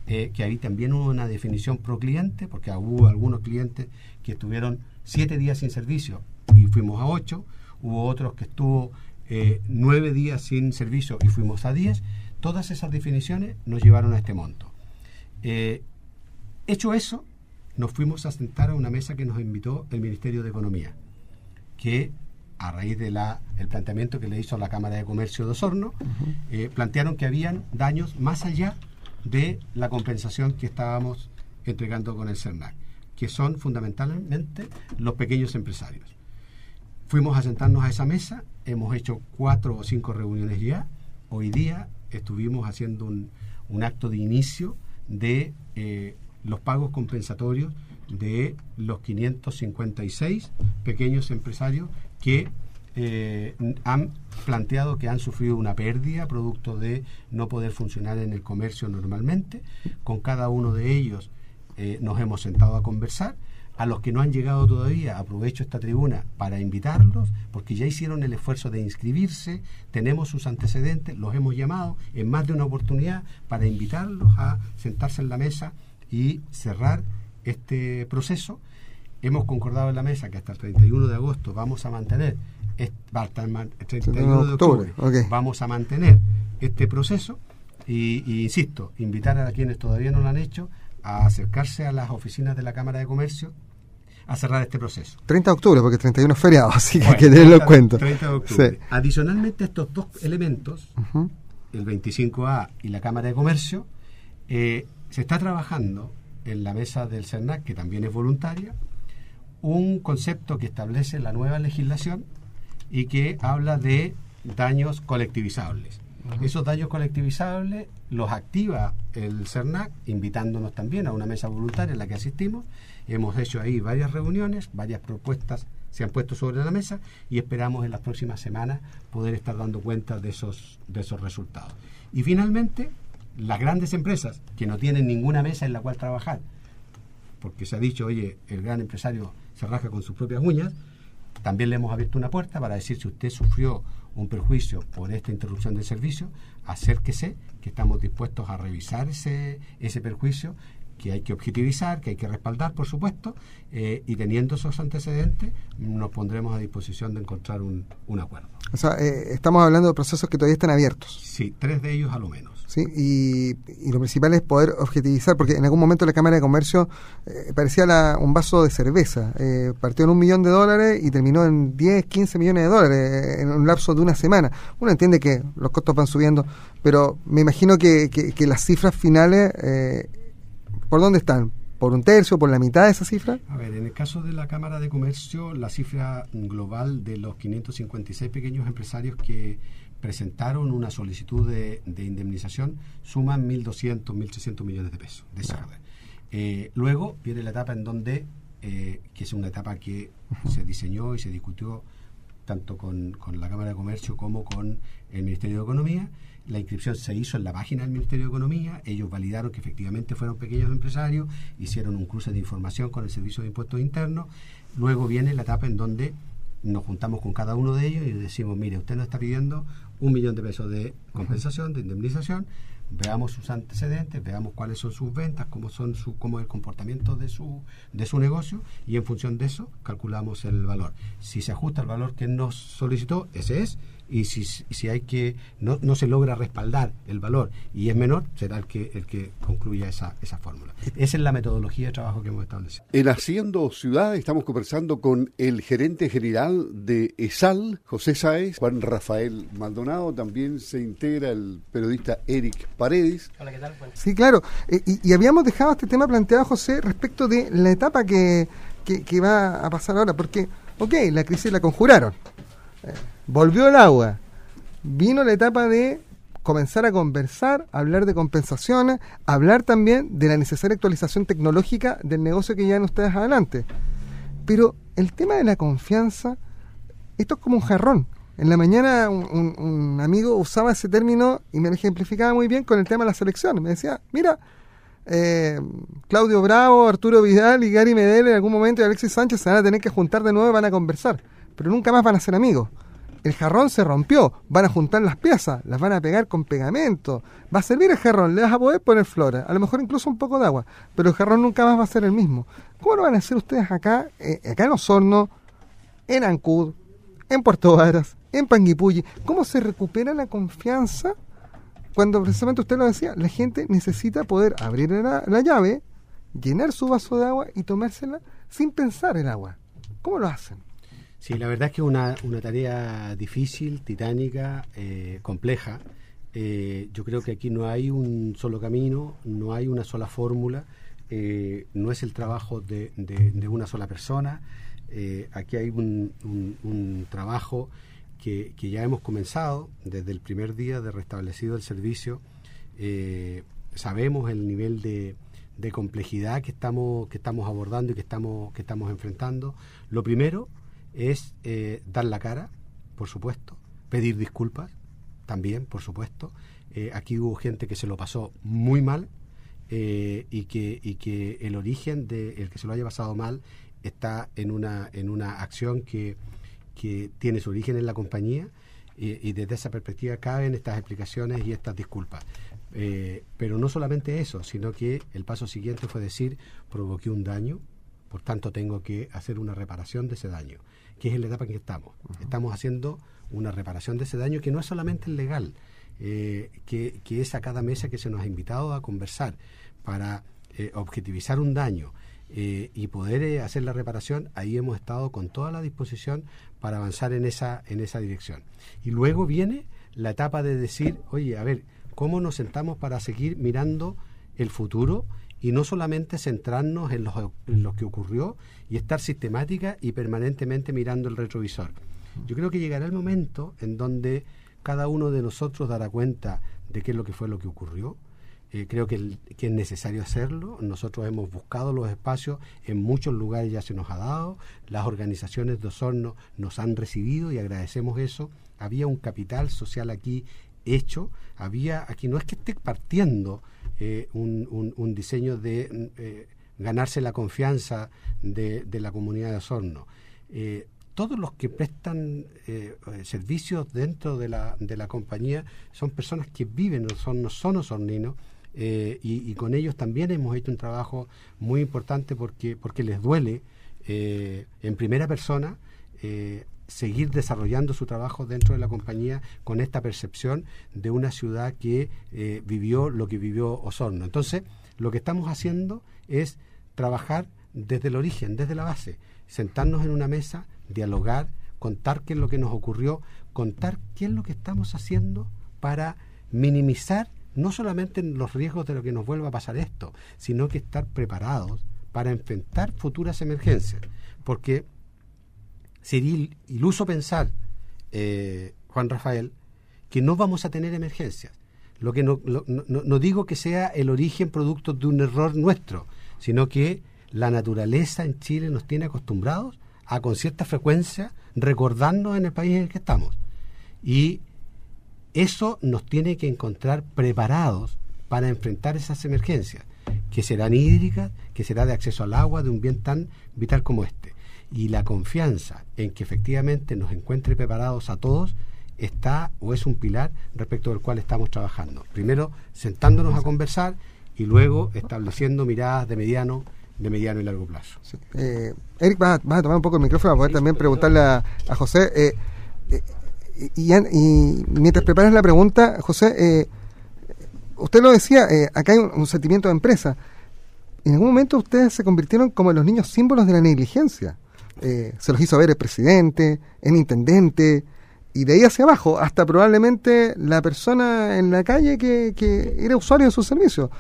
eh, que ahí también hubo una definición pro cliente, porque hubo algunos clientes que estuvieron 7 días sin servicio y fuimos a 8, hubo otros que estuvo eh, 9 días sin servicio y fuimos a 10, todas esas definiciones nos llevaron a este monto. Eh, hecho eso, nos fuimos a sentar a una mesa que nos invitó el Ministerio de Economía, que a raíz del el planteamiento que le hizo la Cámara de Comercio de Osorno, eh, plantearon que habían daños más allá de la compensación que estábamos entregando con el CERNAC, que son fundamentalmente los pequeños empresarios. Fuimos a sentarnos a esa mesa, hemos hecho cuatro o cinco reuniones ya, hoy día estuvimos haciendo un, un acto de inicio de eh, los pagos compensatorios de los 556 pequeños empresarios que eh, han planteado que han sufrido una pérdida producto de no poder funcionar en el comercio normalmente. Con cada uno de ellos eh, nos hemos sentado a conversar. A los que no han llegado todavía, aprovecho esta tribuna para invitarlos, porque ya hicieron el esfuerzo de inscribirse, tenemos sus antecedentes, los hemos llamado en más de una oportunidad para invitarlos a sentarse en la mesa y cerrar este proceso hemos concordado en la mesa que hasta el 31 de agosto vamos a mantener, el 31 de octubre, vamos a mantener este proceso y, insisto, invitar a quienes todavía no lo han hecho a acercarse a las oficinas de la Cámara de Comercio a cerrar este proceso. 30 de octubre, porque 31 es feriado, así que hay que tenerlo en cuenta. 30 de octubre. Adicionalmente, estos dos elementos, el 25A y la Cámara de Comercio, eh, se está trabajando en la mesa del CERNAC, que también es voluntaria, un concepto que establece la nueva legislación y que habla de daños colectivizables. Esos daños colectivizables los activa el CERNAC, invitándonos también a una mesa voluntaria en la que asistimos. Hemos hecho ahí varias reuniones, varias propuestas se han puesto sobre la mesa y esperamos en las próximas semanas poder estar dando cuenta de esos, de esos resultados. Y finalmente, las grandes empresas que no tienen ninguna mesa en la cual trabajar, porque se ha dicho, oye, el gran empresario se rasca con sus propias uñas. También le hemos abierto una puerta para decir si usted sufrió un perjuicio por esta interrupción del servicio, acérquese, que estamos dispuestos a revisar ese, ese perjuicio que hay que objetivizar, que hay que respaldar, por supuesto, eh, y teniendo esos antecedentes, nos pondremos a disposición de encontrar un, un acuerdo. O sea, eh, estamos hablando de procesos que todavía están abiertos. Sí, tres de ellos a lo menos. ¿sí? Y, lo principal es poder objetivizar, porque en algún momento la Cámara de Comercio eh, parecía un vaso de cerveza. partió en un millón de dólares y terminó en 10, 15 millones de dólares en un lapso de una semana. Uno entiende que los costos van subiendo, pero me imagino que, que las cifras finales ¿Por dónde están? ¿Por un tercio, por la mitad de esa cifra? A ver, en el caso de la Cámara de Comercio, la cifra global de los 556 pequeños empresarios que presentaron una solicitud de, indemnización suman 1.200, 1.300 millones de pesos de eh, luego viene la etapa en donde, eh, que es una etapa que se diseñó y se discutió tanto con, con la Cámara de Comercio como con el Ministerio de Economía, la inscripción se hizo en la página del Ministerio de Economía, ellos validaron que efectivamente fueron pequeños empresarios, hicieron un cruce de información con el Servicio de Impuestos Internos, luego viene la etapa en donde nos juntamos con cada uno de ellos y decimos, mire, usted nos está pidiendo un millón de pesos de compensación, de indemnización, veamos sus antecedentes, veamos cuáles son sus ventas, cómo son su, cómo es el comportamiento de su, de su negocio y en función de eso calculamos el valor. Si se ajusta al valor que nos solicitó, ese es, y si, si hay que no, no se logra respaldar el valor y es menor, será el que el que concluya esa, esa fórmula. Esa es la metodología de trabajo que hemos establecido. En Haciendo Ciudad estamos conversando con el gerente general de ESAL, José Sáez, Juan Rafael Maldonado, también se integra el periodista Eric Paredes. Hola, ¿qué tal? Sí, claro. Eh, y, habíamos dejado este tema planteado, José, respecto de la etapa que, que, que va a pasar ahora, porque, ok, la crisis la conjuraron. Volvió el agua, vino la etapa de comenzar a conversar, hablar de compensaciones, hablar también de la necesaria actualización tecnológica del negocio que llevan ustedes adelante. Pero el tema de la confianza, esto es como un jarrón. En la mañana un, amigo usaba ese término y me lo ejemplificaba muy bien con el tema de la selección. Me decía, mira, eh, Claudio Bravo, Arturo Vidal y Gary Medel en algún momento y Alexis Sánchez se van a tener que juntar de nuevo y van a conversar, pero nunca más van a ser amigos. El jarrón se rompió, van a juntar las piezas, las van a pegar con pegamento. Va a servir el jarrón, le vas a poder poner flores, a lo mejor incluso un poco de agua, pero el jarrón nunca más va a ser el mismo. ¿Cómo lo van a hacer ustedes acá, eh, acá en Osorno, en Ancud, en Puerto Varas, en Panguipulli? ¿Cómo se recupera la confianza cuando precisamente usted lo decía, la gente necesita poder abrir la, la llave, llenar su vaso de agua y tomársela sin pensar el agua? ¿Cómo lo hacen? Sí, la verdad es que es una, una tarea difícil, titánica, eh, compleja. Eh, yo creo que aquí no hay un solo camino, no hay una sola fórmula, eh, no es el trabajo de, de, una sola persona. Aquí hay un, un, un trabajo que, que, ya hemos comenzado desde el primer día de restablecido el servicio. Sabemos el nivel de, de complejidad que estamos, que estamos abordando y que estamos, que estamos enfrentando. Lo primero, es eh, dar la cara, por supuesto, pedir disculpas, también, por supuesto. Eh, aquí hubo gente que se lo pasó muy mal eh, y, que, y que el origen de el que se lo haya pasado mal está en una, en una acción que, que tiene su origen en la compañía y, y desde esa perspectiva caben estas explicaciones y estas disculpas. pero no solamente eso, sino que el paso siguiente fue decir, provoqué un daño, por tanto tengo que hacer una reparación de ese daño que es en la etapa en que estamos. Uh -huh. Estamos haciendo una reparación de ese daño que no es solamente legal, eh, que, que, es a cada mesa que se nos ha invitado a conversar para eh, objetivizar un daño eh, y poder hacer la reparación, ahí hemos estado con toda la disposición para avanzar en esa, en esa dirección. Y luego viene la etapa de decir, oye, a ver, ¿cómo nos sentamos para seguir mirando el futuro? y no solamente centrarnos en, los, en lo que ocurrió y estar sistemática y permanentemente mirando el retrovisor. Yo creo que llegará el momento en donde cada uno de nosotros dará cuenta de qué es lo que fue lo que ocurrió. Eh, creo que, es necesario hacerlo. Nosotros hemos buscado los espacios, en muchos lugares ya se nos ha dado, las organizaciones de Osorno nos han recibido y agradecemos eso. Había un capital social aquí hecho, había aquí no es que esté partiendo eh, un, diseño de eh, ganarse la confianza de, de, la comunidad de Osorno. Eh, todos los que prestan servicios dentro de la, de la compañía son personas que viven en Osorno, son osorninos, y, y, con ellos también hemos hecho un trabajo muy importante porque, porque les duele en primera persona seguir desarrollando su trabajo dentro de la compañía con esta percepción de una ciudad que eh, vivió lo que vivió Osorno. Entonces, lo que estamos haciendo es trabajar desde el origen, desde la base, sentarnos en una mesa, dialogar, contar qué es lo que nos ocurrió, contar qué es lo que estamos haciendo para minimizar no solamente los riesgos de lo que nos vuelva a pasar esto, sino que estar preparados para enfrentar futuras emergencias. Porque sería iluso pensar, eh, Juan Rafael, que no vamos a tener emergencias. Lo que no, lo, no, no, digo que sea el origen producto de un error nuestro, sino que la naturaleza en Chile nos tiene acostumbrados a con cierta frecuencia recordarnos en el país en el que estamos. Y eso nos tiene que encontrar preparados para enfrentar esas emergencias, que serán hídricas, que será de acceso al agua, de un bien tan vital como este y la confianza en que efectivamente nos encuentre preparados a todos está o es un pilar respecto del cual estamos trabajando. Primero, sentándonos a conversar y luego estableciendo miradas de mediano de mediano y largo plazo. Sí. Eh, Eric, vas a, vas a, tomar un poco el micrófono para poder sí, también preguntarle a, a José. Eh, eh, y, y, mientras preparas la pregunta, José, eh, usted lo decía, eh, acá hay un, un, sentimiento de empresa. En algún momento ustedes se convirtieron como los niños símbolos de la negligencia eh, se los hizo ver el presidente, el intendente, y de ahí hacia abajo, hasta probablemente la persona en la calle que, que era usuario de su servicio.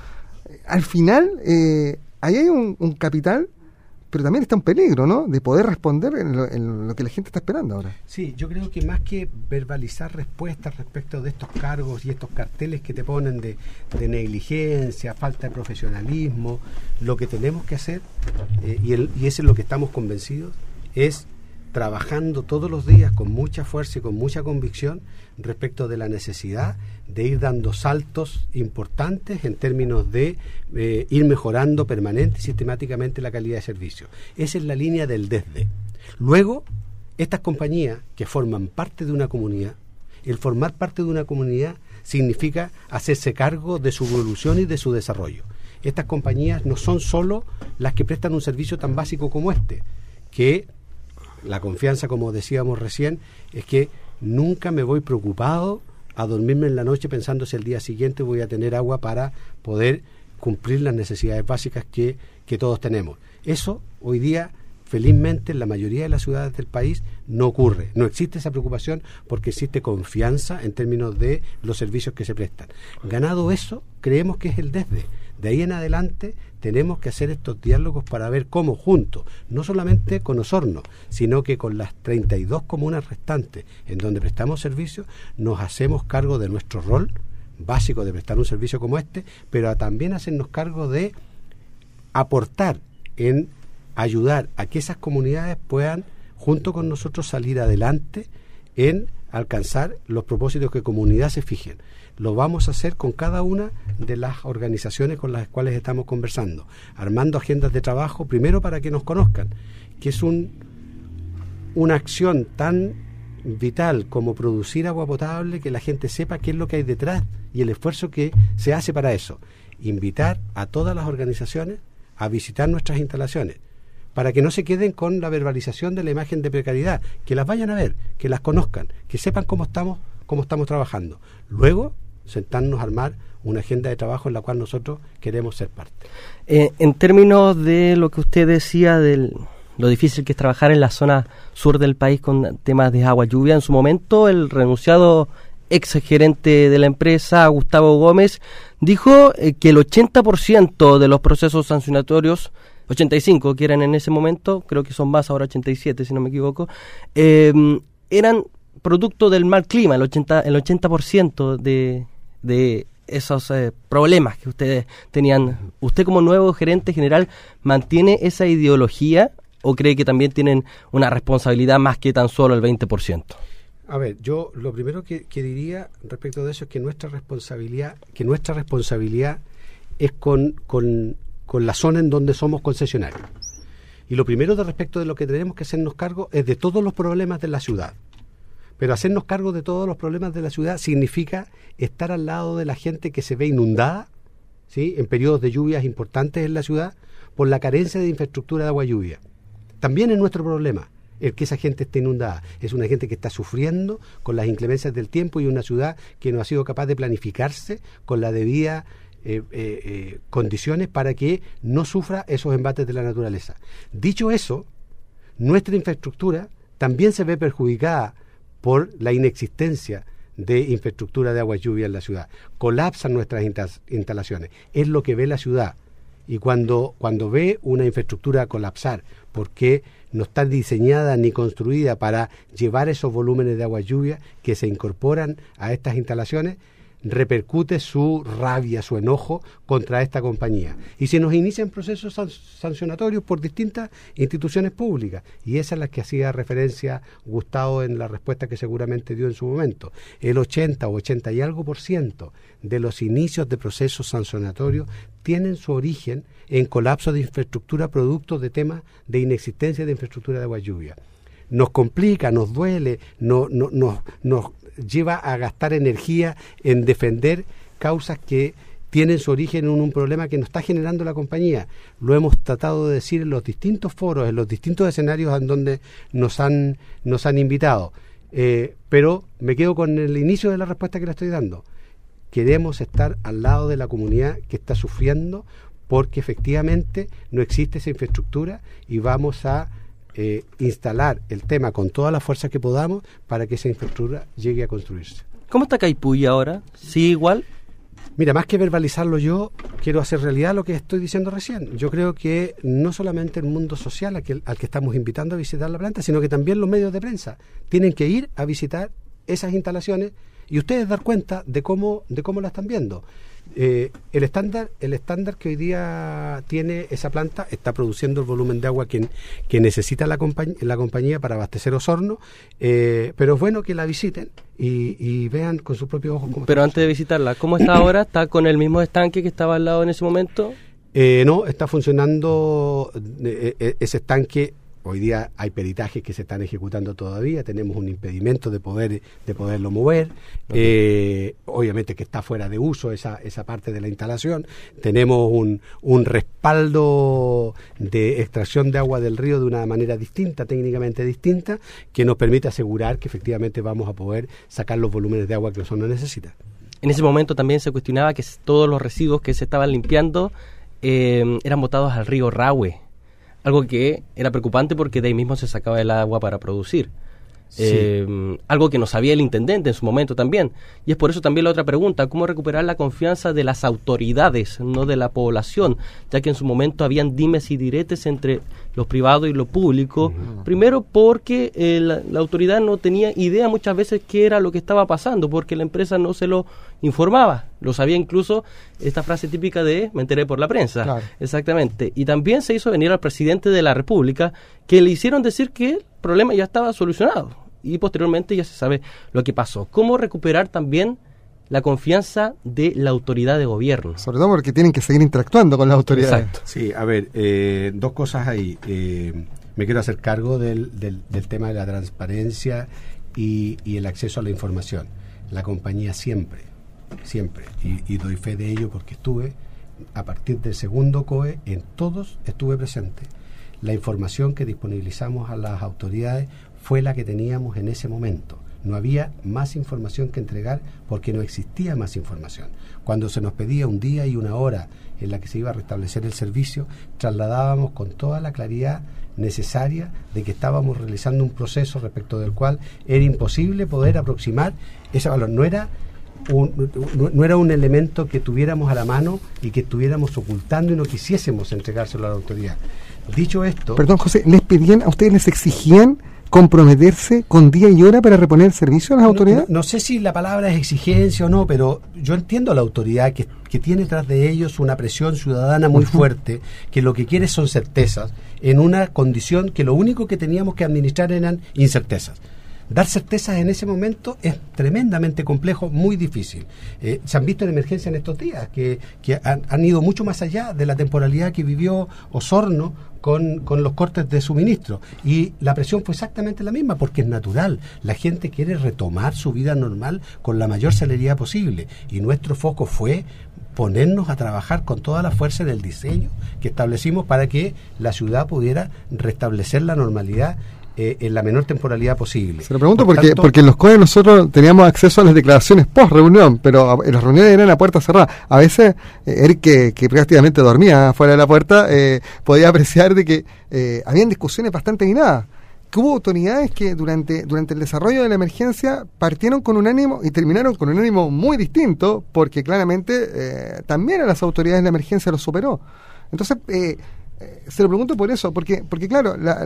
Al final, eh, ahí hay un, un, capital, pero también está un peligro, ¿no? De poder responder en lo, en lo, que la gente está esperando ahora. Sí, yo creo que más que verbalizar respuestas respecto de estos cargos y estos carteles que te ponen de, de negligencia, falta de profesionalismo, lo que tenemos que hacer, eh, y, el, y eso es lo que estamos convencidos, es trabajando todos los días con mucha fuerza y con mucha convicción respecto de la necesidad de ir dando saltos importantes en términos de eh, ir mejorando permanente y sistemáticamente la calidad de servicio. Esa es la línea del desde. Luego, estas compañías que forman parte de una comunidad, el formar parte de una comunidad significa hacerse cargo de su evolución y de su desarrollo. Estas compañías no son solo las que prestan un servicio tan básico como este, que la confianza, como decíamos recién, es que nunca me voy preocupado a dormirme en la noche pensando si el día siguiente voy a tener agua para poder cumplir las necesidades básicas que, que todos tenemos. Eso hoy día felizmente en la mayoría de las ciudades del país no ocurre. No existe esa preocupación porque existe confianza en términos de los servicios que se prestan. Ganado eso, creemos que es el desde. De ahí en adelante tenemos que hacer estos diálogos para ver cómo juntos, no solamente con Osorno, sino que con las 32 comunas restantes en donde prestamos servicios, nos hacemos cargo de nuestro rol básico de prestar un servicio como este, pero también hacernos cargo de aportar en ayudar a que esas comunidades puedan, junto con nosotros, salir adelante en alcanzar los propósitos que comunidad se fijen. Lo vamos a hacer con cada una de las organizaciones con las cuales estamos conversando, armando agendas de trabajo, primero para que nos conozcan, que es un, una acción tan vital como producir agua potable, que la gente sepa qué es lo que hay detrás y el esfuerzo que se hace para eso. Invitar a todas las organizaciones a visitar nuestras instalaciones para que no se queden con la verbalización de la imagen de precariedad, que las vayan a ver, que las conozcan, que sepan cómo estamos, cómo estamos trabajando. Luego, sentarnos a armar una agenda de trabajo en la cual nosotros queremos ser parte. Eh, en términos de lo que usted decía de lo difícil que es trabajar en la zona sur del país con temas de agua lluvia, en su momento el renunciado ex gerente de la empresa, Gustavo Gómez, dijo eh, que el 80% de los procesos sancionatorios 85 que eran en ese momento, creo que son más ahora 87 si no me equivoco, em, eran producto del mal clima, el 80%, el 80 de, de esos eh, problemas que ustedes tenían. ¿Usted como nuevo gerente general mantiene esa ideología o cree que también tienen una responsabilidad más que tan solo el 20%? A ver, yo lo primero que, diría respecto de eso es que nuestra responsabilidad, que nuestra responsabilidad es con, con con la zona en donde somos concesionarios. Y lo primero de respecto de lo que tenemos que hacernos cargo es de todos los problemas de la ciudad. Pero hacernos cargo de todos los problemas de la ciudad significa estar al lado de la gente que se ve inundada, ¿sí? en periodos de lluvias importantes en la ciudad, por la carencia de infraestructura de agua lluvia. También es nuestro problema el que esa gente esté inundada. Es una gente que está sufriendo con las inclemencias del tiempo y una ciudad que no ha sido capaz de planificarse con la debida eh, eh, eh, condiciones para que no sufra esos embates de la naturaleza. Dicho eso, nuestra infraestructura también se ve perjudicada por la inexistencia de infraestructura de agua lluvia en la ciudad. Colapsan nuestras instalaciones. Es lo que ve la ciudad. Y cuando, cuando ve una infraestructura colapsar, porque no está diseñada ni construida para llevar esos volúmenes de agua lluvia que se incorporan a estas instalaciones, repercute su rabia, su enojo contra esta compañía. Y se nos inician procesos sancionatorios por distintas instituciones públicas. Y esa es la que hacía referencia Gustavo en la respuesta que seguramente dio en su momento. El 80 o 80 y algo por ciento de los inicios de procesos sancionatorios tienen su origen en colapso de infraestructura producto de temas de inexistencia de infraestructura de agua nos complica, nos duele, no, no, nos, nos lleva a gastar energía en defender causas que tienen su origen en un problema que nos está generando la compañía. Lo hemos tratado de decir en los distintos foros, en los distintos escenarios en donde nos han, nos han invitado. Eh, pero me quedo con el inicio de la respuesta que le estoy dando. Queremos estar al lado de la comunidad que está sufriendo porque efectivamente no existe esa infraestructura y vamos a eh, instalar el tema con toda la fuerza que podamos para que esa infraestructura llegue a construirse. ¿Cómo está Caipuy ahora? ¿Sí igual? Mira, más que verbalizarlo yo, quiero hacer realidad lo que estoy diciendo recién. Yo creo que no solamente el mundo social al que, al que estamos invitando a visitar la planta, sino que también los medios de prensa tienen que ir a visitar esas instalaciones y ustedes dar cuenta de cómo, de cómo la están viendo. Eh, el estándar el estándar que hoy día tiene esa planta está produciendo el volumen de agua que, que necesita la, compañ la compañía para abastecer Osorno, eh, pero es bueno que la visiten y, y vean con sus propios ojos cómo Pero está antes de visitarla, ¿cómo está ahora? ¿Está con el mismo estanque que estaba al lado en ese momento? Eh, no, está funcionando eh, eh, ese estanque. Hoy día hay peritajes que se están ejecutando todavía, tenemos un impedimento de poder de poderlo mover. Eh, obviamente que está fuera de uso esa, esa parte de la instalación. Tenemos un, un respaldo de extracción de agua del río de una manera distinta, técnicamente distinta, que nos permite asegurar que efectivamente vamos a poder sacar los volúmenes de agua que Osorno necesita. En ese momento también se cuestionaba que todos los residuos que se estaban limpiando eh, eran botados al río Rahue, algo que era preocupante porque de ahí mismo se sacaba el agua para producir. Eh, algo que no sabía el intendente en su momento también. Y es por eso también la otra pregunta, ¿cómo recuperar la confianza de las autoridades, no de la población? Ya que en su momento habían dimes y diretes entre lo privado y lo público. Primero porque eh, la, la autoridad no tenía idea muchas veces qué era lo que estaba pasando, porque la empresa no se lo informaba. Lo sabía incluso esta frase típica de me enteré por la prensa. Claro. Exactamente. Y también se hizo venir al presidente de la República que le hicieron decir que el problema ya estaba solucionado. Y posteriormente ya se sabe lo que pasó. ¿Cómo recuperar también la confianza de la autoridad de gobierno? Sobre todo porque tienen que seguir interactuando con las autoridades. Exacto. Sí, a ver, eh, dos cosas ahí. Eh, me quiero hacer cargo del, del, del tema de la transparencia y, y el acceso a la información. La compañía siempre, siempre, y, y doy fe de ello porque estuve, a partir del segundo COE, en todos estuve presente. La información que disponibilizamos a las autoridades fue la que teníamos en ese momento. No había más información que entregar porque no existía más información. Cuando se nos pedía un día y una hora en la que se iba a restablecer el servicio, trasladábamos con toda la claridad necesaria de que estábamos realizando un proceso respecto del cual era imposible poder aproximar ese valor. No era un, no, era un elemento que tuviéramos a la mano y que estuviéramos ocultando y no quisiésemos entregárselo a la autoridad. Dicho esto, Perdón, José, ¿les pedían, a ustedes les exigían comprometerse con día y hora para reponer el servicio a las No- autoridades? No, no sé si la palabra es exigencia o no, pero yo entiendo a la autoridad que, que tiene tras de ellos una presión ciudadana muy fuerte, que lo que quiere son certezas, en una condición que lo único que teníamos que administrar eran incertezas. Dar certezas en ese momento es tremendamente complejo, muy difícil. Eh, se han visto en emergencia en estos días, que, que han, han ido mucho más allá de la temporalidad que vivió Osorno con, con los cortes de suministro. Y la presión fue exactamente la misma, porque es natural. La gente quiere retomar su vida normal con la mayor celeridad posible. Y nuestro foco fue ponernos a trabajar con toda la fuerza en el diseño que establecimos para que la ciudad pudiera restablecer la normalidad eh, en la menor temporalidad posible. Se lo pregunto Por porque, tanto, porque en los COE nosotros teníamos acceso a las declaraciones post reunión, pero a- las reuniones eran a puerta cerrada. A veces, eh, Eric, que, que prácticamente dormía fuera de la puerta, eh, podía apreciar de que eh, habían discusiones bastante nada que hubo autoridades que durante, durante el desarrollo de la emergencia partieron con un ánimo y terminaron con un ánimo muy distinto, porque claramente eh, también a las autoridades la emergencia los superó. Entonces, eh, se lo pregunto por eso, porque, porque claro, la,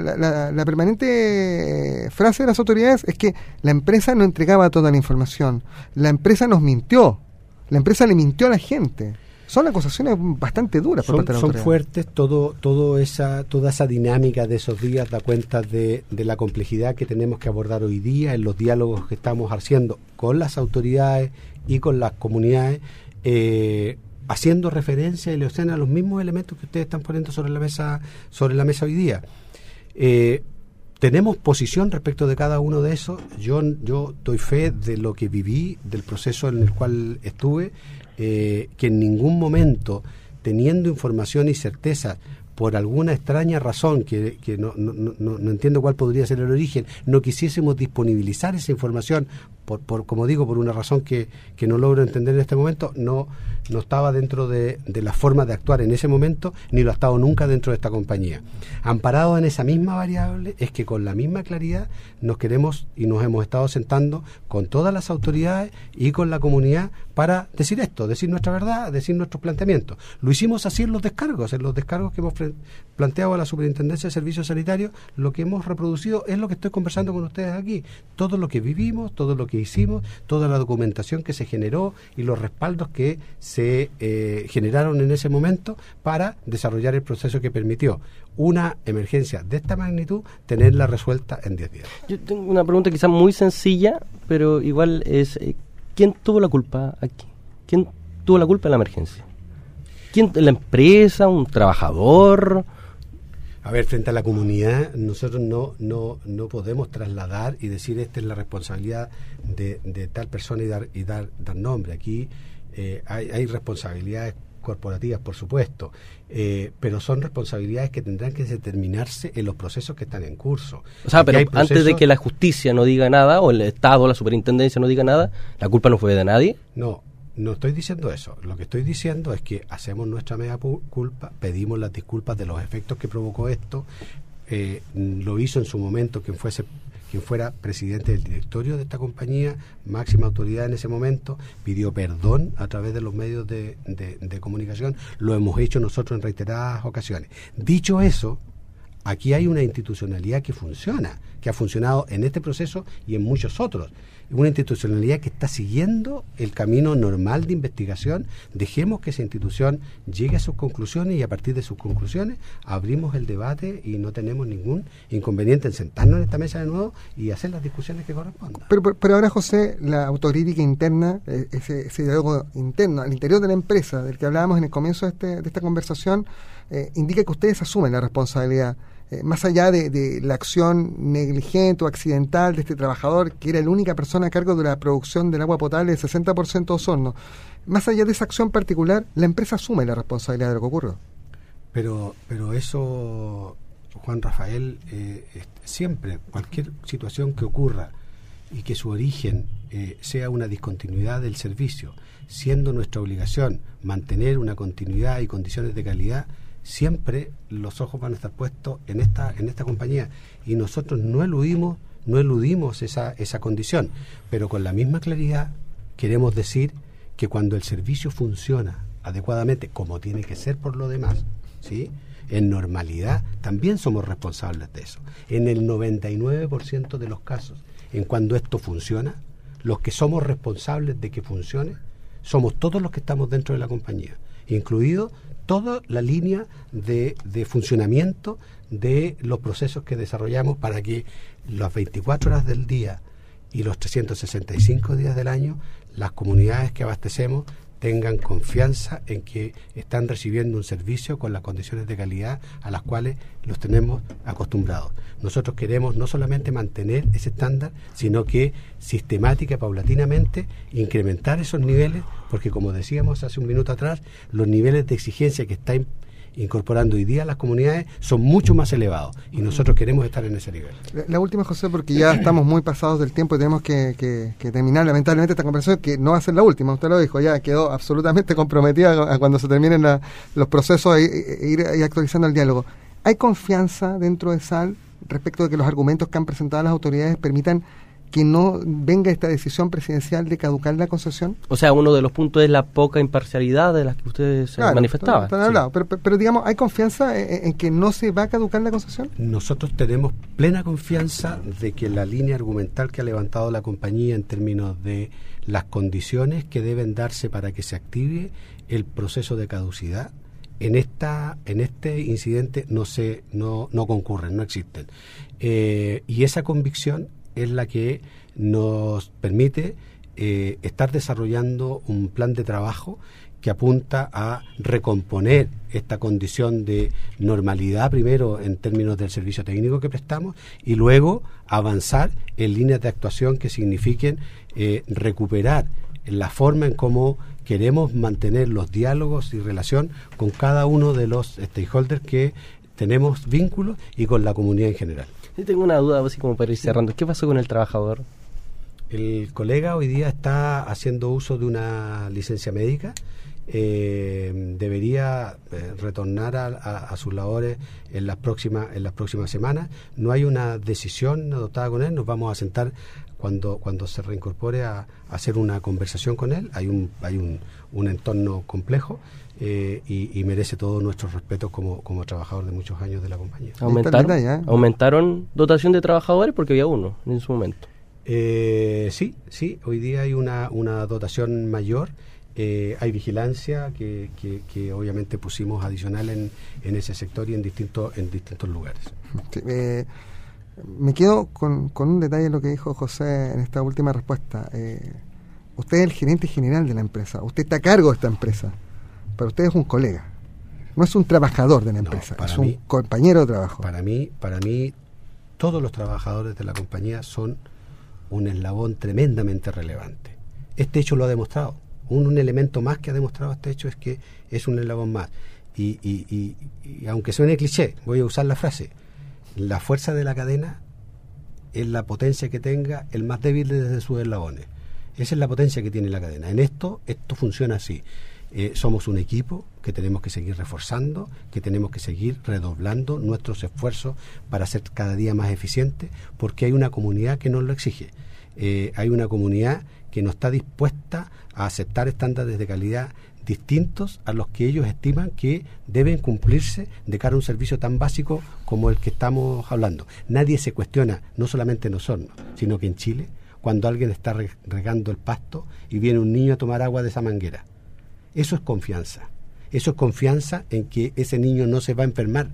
la- permanente eh, frase de las autoridades es que la empresa no entregaba toda la información, la empresa nos mintió, la empresa le mintió a la gente. Son acusaciones bastante duras por son, parte de la son fuertes, todo, todo esa, toda esa dinámica de esos días da cuenta de, de la complejidad que tenemos que abordar hoy día en los diálogos que estamos haciendo con las autoridades y con las comunidades, eh, haciendo referencia y le a los mismos elementos que ustedes están poniendo sobre la mesa, sobre la mesa hoy día. Eh, tenemos posición respecto de cada uno de esos. Yo, yo doy fe de lo que viví, del proceso en el cual estuve, eh, que en ningún momento, teniendo información y certeza, por alguna extraña razón, que, que no, no, no, no entiendo cuál podría ser el origen, no quisiésemos disponibilizar esa información, por, por como digo, por una razón que, que no logro entender en este momento, no, no estaba dentro de, de la forma de actuar en ese momento, ni lo ha estado nunca dentro de esta compañía. Amparado en esa misma variable, es que con la misma claridad nos queremos y nos hemos estado sentando con todas las autoridades y con la comunidad para decir esto, decir nuestra verdad, decir nuestros planteamientos. Lo hicimos así en los descargos, en los descargos que hemos planteado a la Superintendencia de Servicios Sanitarios, lo que hemos reproducido es lo que estoy conversando con ustedes aquí. Todo lo que vivimos, todo lo que hicimos, toda la documentación que se generó y los respaldos que se eh, generaron en ese momento para desarrollar el proceso que permitió una emergencia de esta magnitud tenerla resuelta en 10 días. Yo tengo una pregunta quizás muy sencilla, pero igual es, eh, ¿quién tuvo la culpa aquí? ¿Quién tuvo la culpa de la emergencia? ¿Quién, la empresa, un trabajador? A ver, frente a la comunidad, nosotros no, no, no podemos trasladar y decir esta es la responsabilidad de, de tal persona y dar, y dar, dar nombre. Aquí eh, hay, hay responsabilidades corporativas, por supuesto, eh, pero son responsabilidades que tendrán que determinarse en los procesos que están en curso. O sea, pero antes de que la justicia no diga nada, o el Estado, la superintendencia no diga nada, la culpa no fue de nadie. No, no estoy diciendo eso. Lo que estoy diciendo es que hacemos nuestra pu- culpa, pedimos las disculpas de los efectos que provocó esto. Eh, lo hizo en su momento quien fuese quien fuera presidente del directorio de esta compañía, máxima autoridad en ese momento, pidió perdón a través de los medios de, comunicación. Lo hemos hecho nosotros en reiteradas ocasiones. Dicho eso, aquí hay una institucionalidad que funciona, que ha funcionado en este proceso y en muchos otros. Una institucionalidad que está siguiendo el camino normal de investigación. Dejemos que esa institución llegue a sus conclusiones y a partir de sus conclusiones abrimos el debate y no tenemos ningún inconveniente en sentarnos en esta mesa de nuevo y hacer las discusiones que correspondan. Pero, pero, ahora, José, la autocrítica interna, eh, ese, ese diálogo interno al interior de la empresa, del que hablábamos en el comienzo de, este- de esta conversación, eh, indica que ustedes asumen la responsabilidad. Eh, más allá de, la acción negligente o accidental de este trabajador, que era la única persona a cargo de la producción del agua potable del 60% de Osorno, más allá de esa acción particular, la empresa asume la responsabilidad de lo que ocurrió. Pero, pero eso, Juan Rafael, eh, siempre, cualquier situación que ocurra y que su origen eh, sea una discontinuidad del servicio, siendo nuestra obligación mantener una continuidad y condiciones de calidad, siempre los ojos van a estar puestos en esta, en esta compañía. Y nosotros no eludimos, no eludimos esa, esa condición, pero con la misma claridad queremos decir que cuando el servicio funciona adecuadamente, como tiene que ser por lo demás, ¿sí? en normalidad, también somos responsables de eso. En el 99% de los casos, en cuando esto funciona, los que somos responsables de que funcione, somos todos los que estamos dentro de la compañía, incluido toda la línea de, de funcionamiento de los procesos que desarrollamos para que las 24 horas del día y los 365 días del año, las comunidades que abastecemos tengan confianza en que están recibiendo un servicio con las condiciones de calidad a las cuales los tenemos acostumbrados. Nosotros queremos no solamente mantener ese estándar, sino que sistemática paulatinamente incrementar esos niveles, porque como decíamos hace un minuto atrás, los niveles de exigencia que está incorporando hoy día las comunidades son mucho más elevados y nosotros queremos estar en ese nivel. La, última, José, porque ya estamos muy pasados del tiempo y tenemos que, que- que terminar lamentablemente esta conversación, que no va a ser la última, usted lo dijo, ya quedó absolutamente comprometida a, cuando se terminen la- los procesos e, ir actualizando el diálogo. ¿Hay confianza dentro de SAL respecto de que los argumentos que han presentado las autoridades permitan que no venga esta decisión presidencial de caducar la concesión? O sea, uno de los puntos es la poca imparcialidad de las que ustedes se Claro, manifestaban. están- pero, pero- pero digamos, ¿hay confianza en, en que no se va a caducar la concesión? Nosotros tenemos plena confianza de que la línea argumental que ha levantado la compañía en términos de las condiciones que deben darse para que se active el proceso de caducidad en esta en este incidente no se no, no concurren, no existen. Eh, y esa convicción es la que nos permite eh, estar desarrollando un plan de trabajo que apunta a recomponer esta condición de normalidad primero en términos del servicio técnico que prestamos y luego avanzar en líneas de actuación que signifiquen eh, recuperar la forma en cómo queremos mantener los diálogos y relación con cada uno de los stakeholders que tenemos vínculos y con la comunidad en general. Yo tengo una duda, así como para ir cerrando. ¿Qué pasó con el trabajador? El colega hoy día está haciendo uso de una licencia médica. eh, debería eh, retornar a, a- a sus labores en las próximas en las próximas semanas. No hay una decisión adoptada con él. Nos vamos a sentar cuando, cuando se reincorpore a, hacer una conversación con él. Hay un, hay un, un entorno complejo eh, y, merece todo nuestro respeto como, como trabajador de muchos años de la compañía. ¿Aumentaron, ¿eh? ¿Aumentaron dotación de trabajadores? Porque había uno en su momento. Eh, sí, sí, hoy día hay una, una dotación mayor. hay vigilancia que, que, obviamente pusimos adicional en, en ese sector y en distintos en distintos lugares. me quedo con, con, un detalle de lo que dijo José en esta última respuesta. usted es el gerente general de la empresa, usted está a cargo de esta empresa para usted es un colega. No es un trabajador de la empresa, es un compañero de trabajo. Para mí, para mí, todos los trabajadores de la compañía son un eslabón tremendamente relevante. Este hecho lo ha demostrado. Un, elemento más que ha demostrado este hecho es que es un eslabón más. Y, y, y, aunque suene cliché, voy a usar la frase, la fuerza de la cadena es la potencia que tenga el más débil desde sus eslabones. Esa es la potencia que tiene la cadena. En esto, esto funciona así. Eh, somos un equipo que tenemos que seguir reforzando, que tenemos que seguir redoblando nuestros esfuerzos para ser cada día más eficientes, porque hay una comunidad que nos lo exige. Eh, hay una comunidad que no está dispuesta a aceptar estándares de calidad distintos a los que ellos estiman que deben cumplirse de cara a un servicio tan básico como el que estamos hablando. Nadie se cuestiona, no solamente en Osorno, sino que en Chile, cuando alguien está regando el pasto y viene un niño a tomar agua de esa manguera eso es confianza. Eso es confianza en que ese niño no se va a enfermar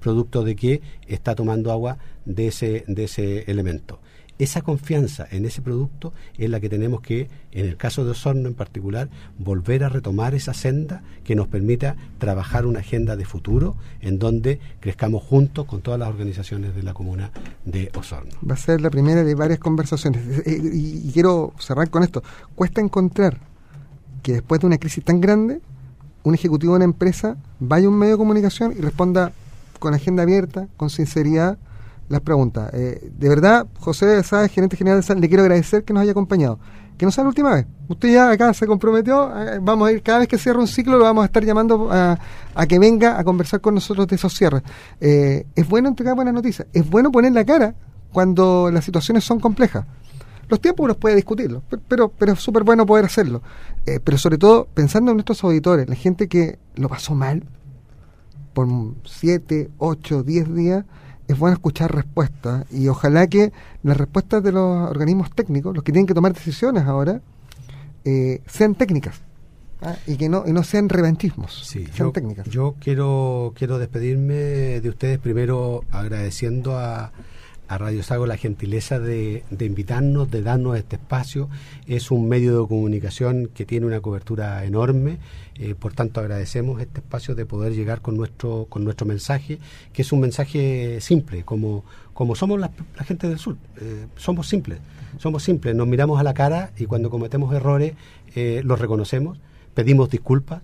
producto de que está tomando agua de ese, de ese elemento. Esa confianza en ese producto es la que tenemos que, en el caso de Osorno en particular, volver a retomar esa senda que nos permita trabajar una agenda de futuro en donde crezcamos juntos con todas las organizaciones de la comuna de Osorno. Va a ser la primera de varias conversaciones. Eh, y quiero cerrar con esto. Cuesta encontrar que después de una crisis tan grande, un ejecutivo de una empresa vaya a un medio de comunicación y responda con agenda abierta, con sinceridad, las preguntas. Eh, de verdad, José Sáez, gerente general de SAL, le quiero agradecer que nos haya acompañado. Que no sea la última vez. Usted ya acá se comprometió, eh, vamos a ir, cada vez que cierre un ciclo lo vamos a estar llamando a, que venga a conversar con nosotros de esos cierres. Eh, es bueno entregar buenas noticias, es bueno poner la cara cuando las situaciones son complejas. Los tiempos los puede discutirlo, pero, pero es súper bueno poder hacerlo. Eh, pero sobre todo pensando en nuestros auditores, la gente que lo pasó mal por 7, 8, 10 días, es bueno escuchar respuestas y ojalá que las respuestas de los organismos técnicos, los que tienen que tomar decisiones ahora, eh, sean técnicas. ¿ah? y que no, y no sean revanchismos, sean yo, técnicas. Yo quiero, quiero despedirme de ustedes primero agradeciendo a, a Radio Sago la gentileza de, invitarnos, de darnos este espacio. Es un medio de comunicación que tiene una cobertura enorme, eh, por tanto agradecemos este espacio de poder llegar con nuestro, con nuestro mensaje, que es un mensaje simple, como, como somos la, gente del sur. Eh, somos simples, somos simples, nos miramos a la cara y cuando cometemos errores eh, los reconocemos, pedimos disculpas,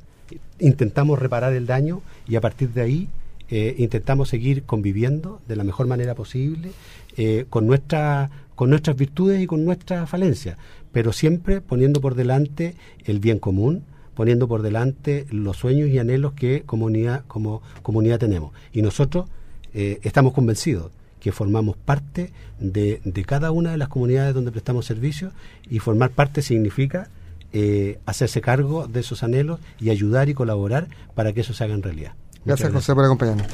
intentamos reparar el daño y a partir de ahí eh, intentamos seguir conviviendo de la mejor manera posible eh, con, nuestra, con nuestras virtudes y con nuestras falencias, pero siempre poniendo por delante el bien común, poniendo por delante los sueños y anhelos que comunidad, como comunidad tenemos. Y nosotros eh, estamos convencidos que formamos parte de, de, cada una de las comunidades donde prestamos servicios y formar parte significa hacerse cargo de esos anhelos y ayudar y colaborar para que eso se haga en realidad. Gracias, José, por acompañarnos.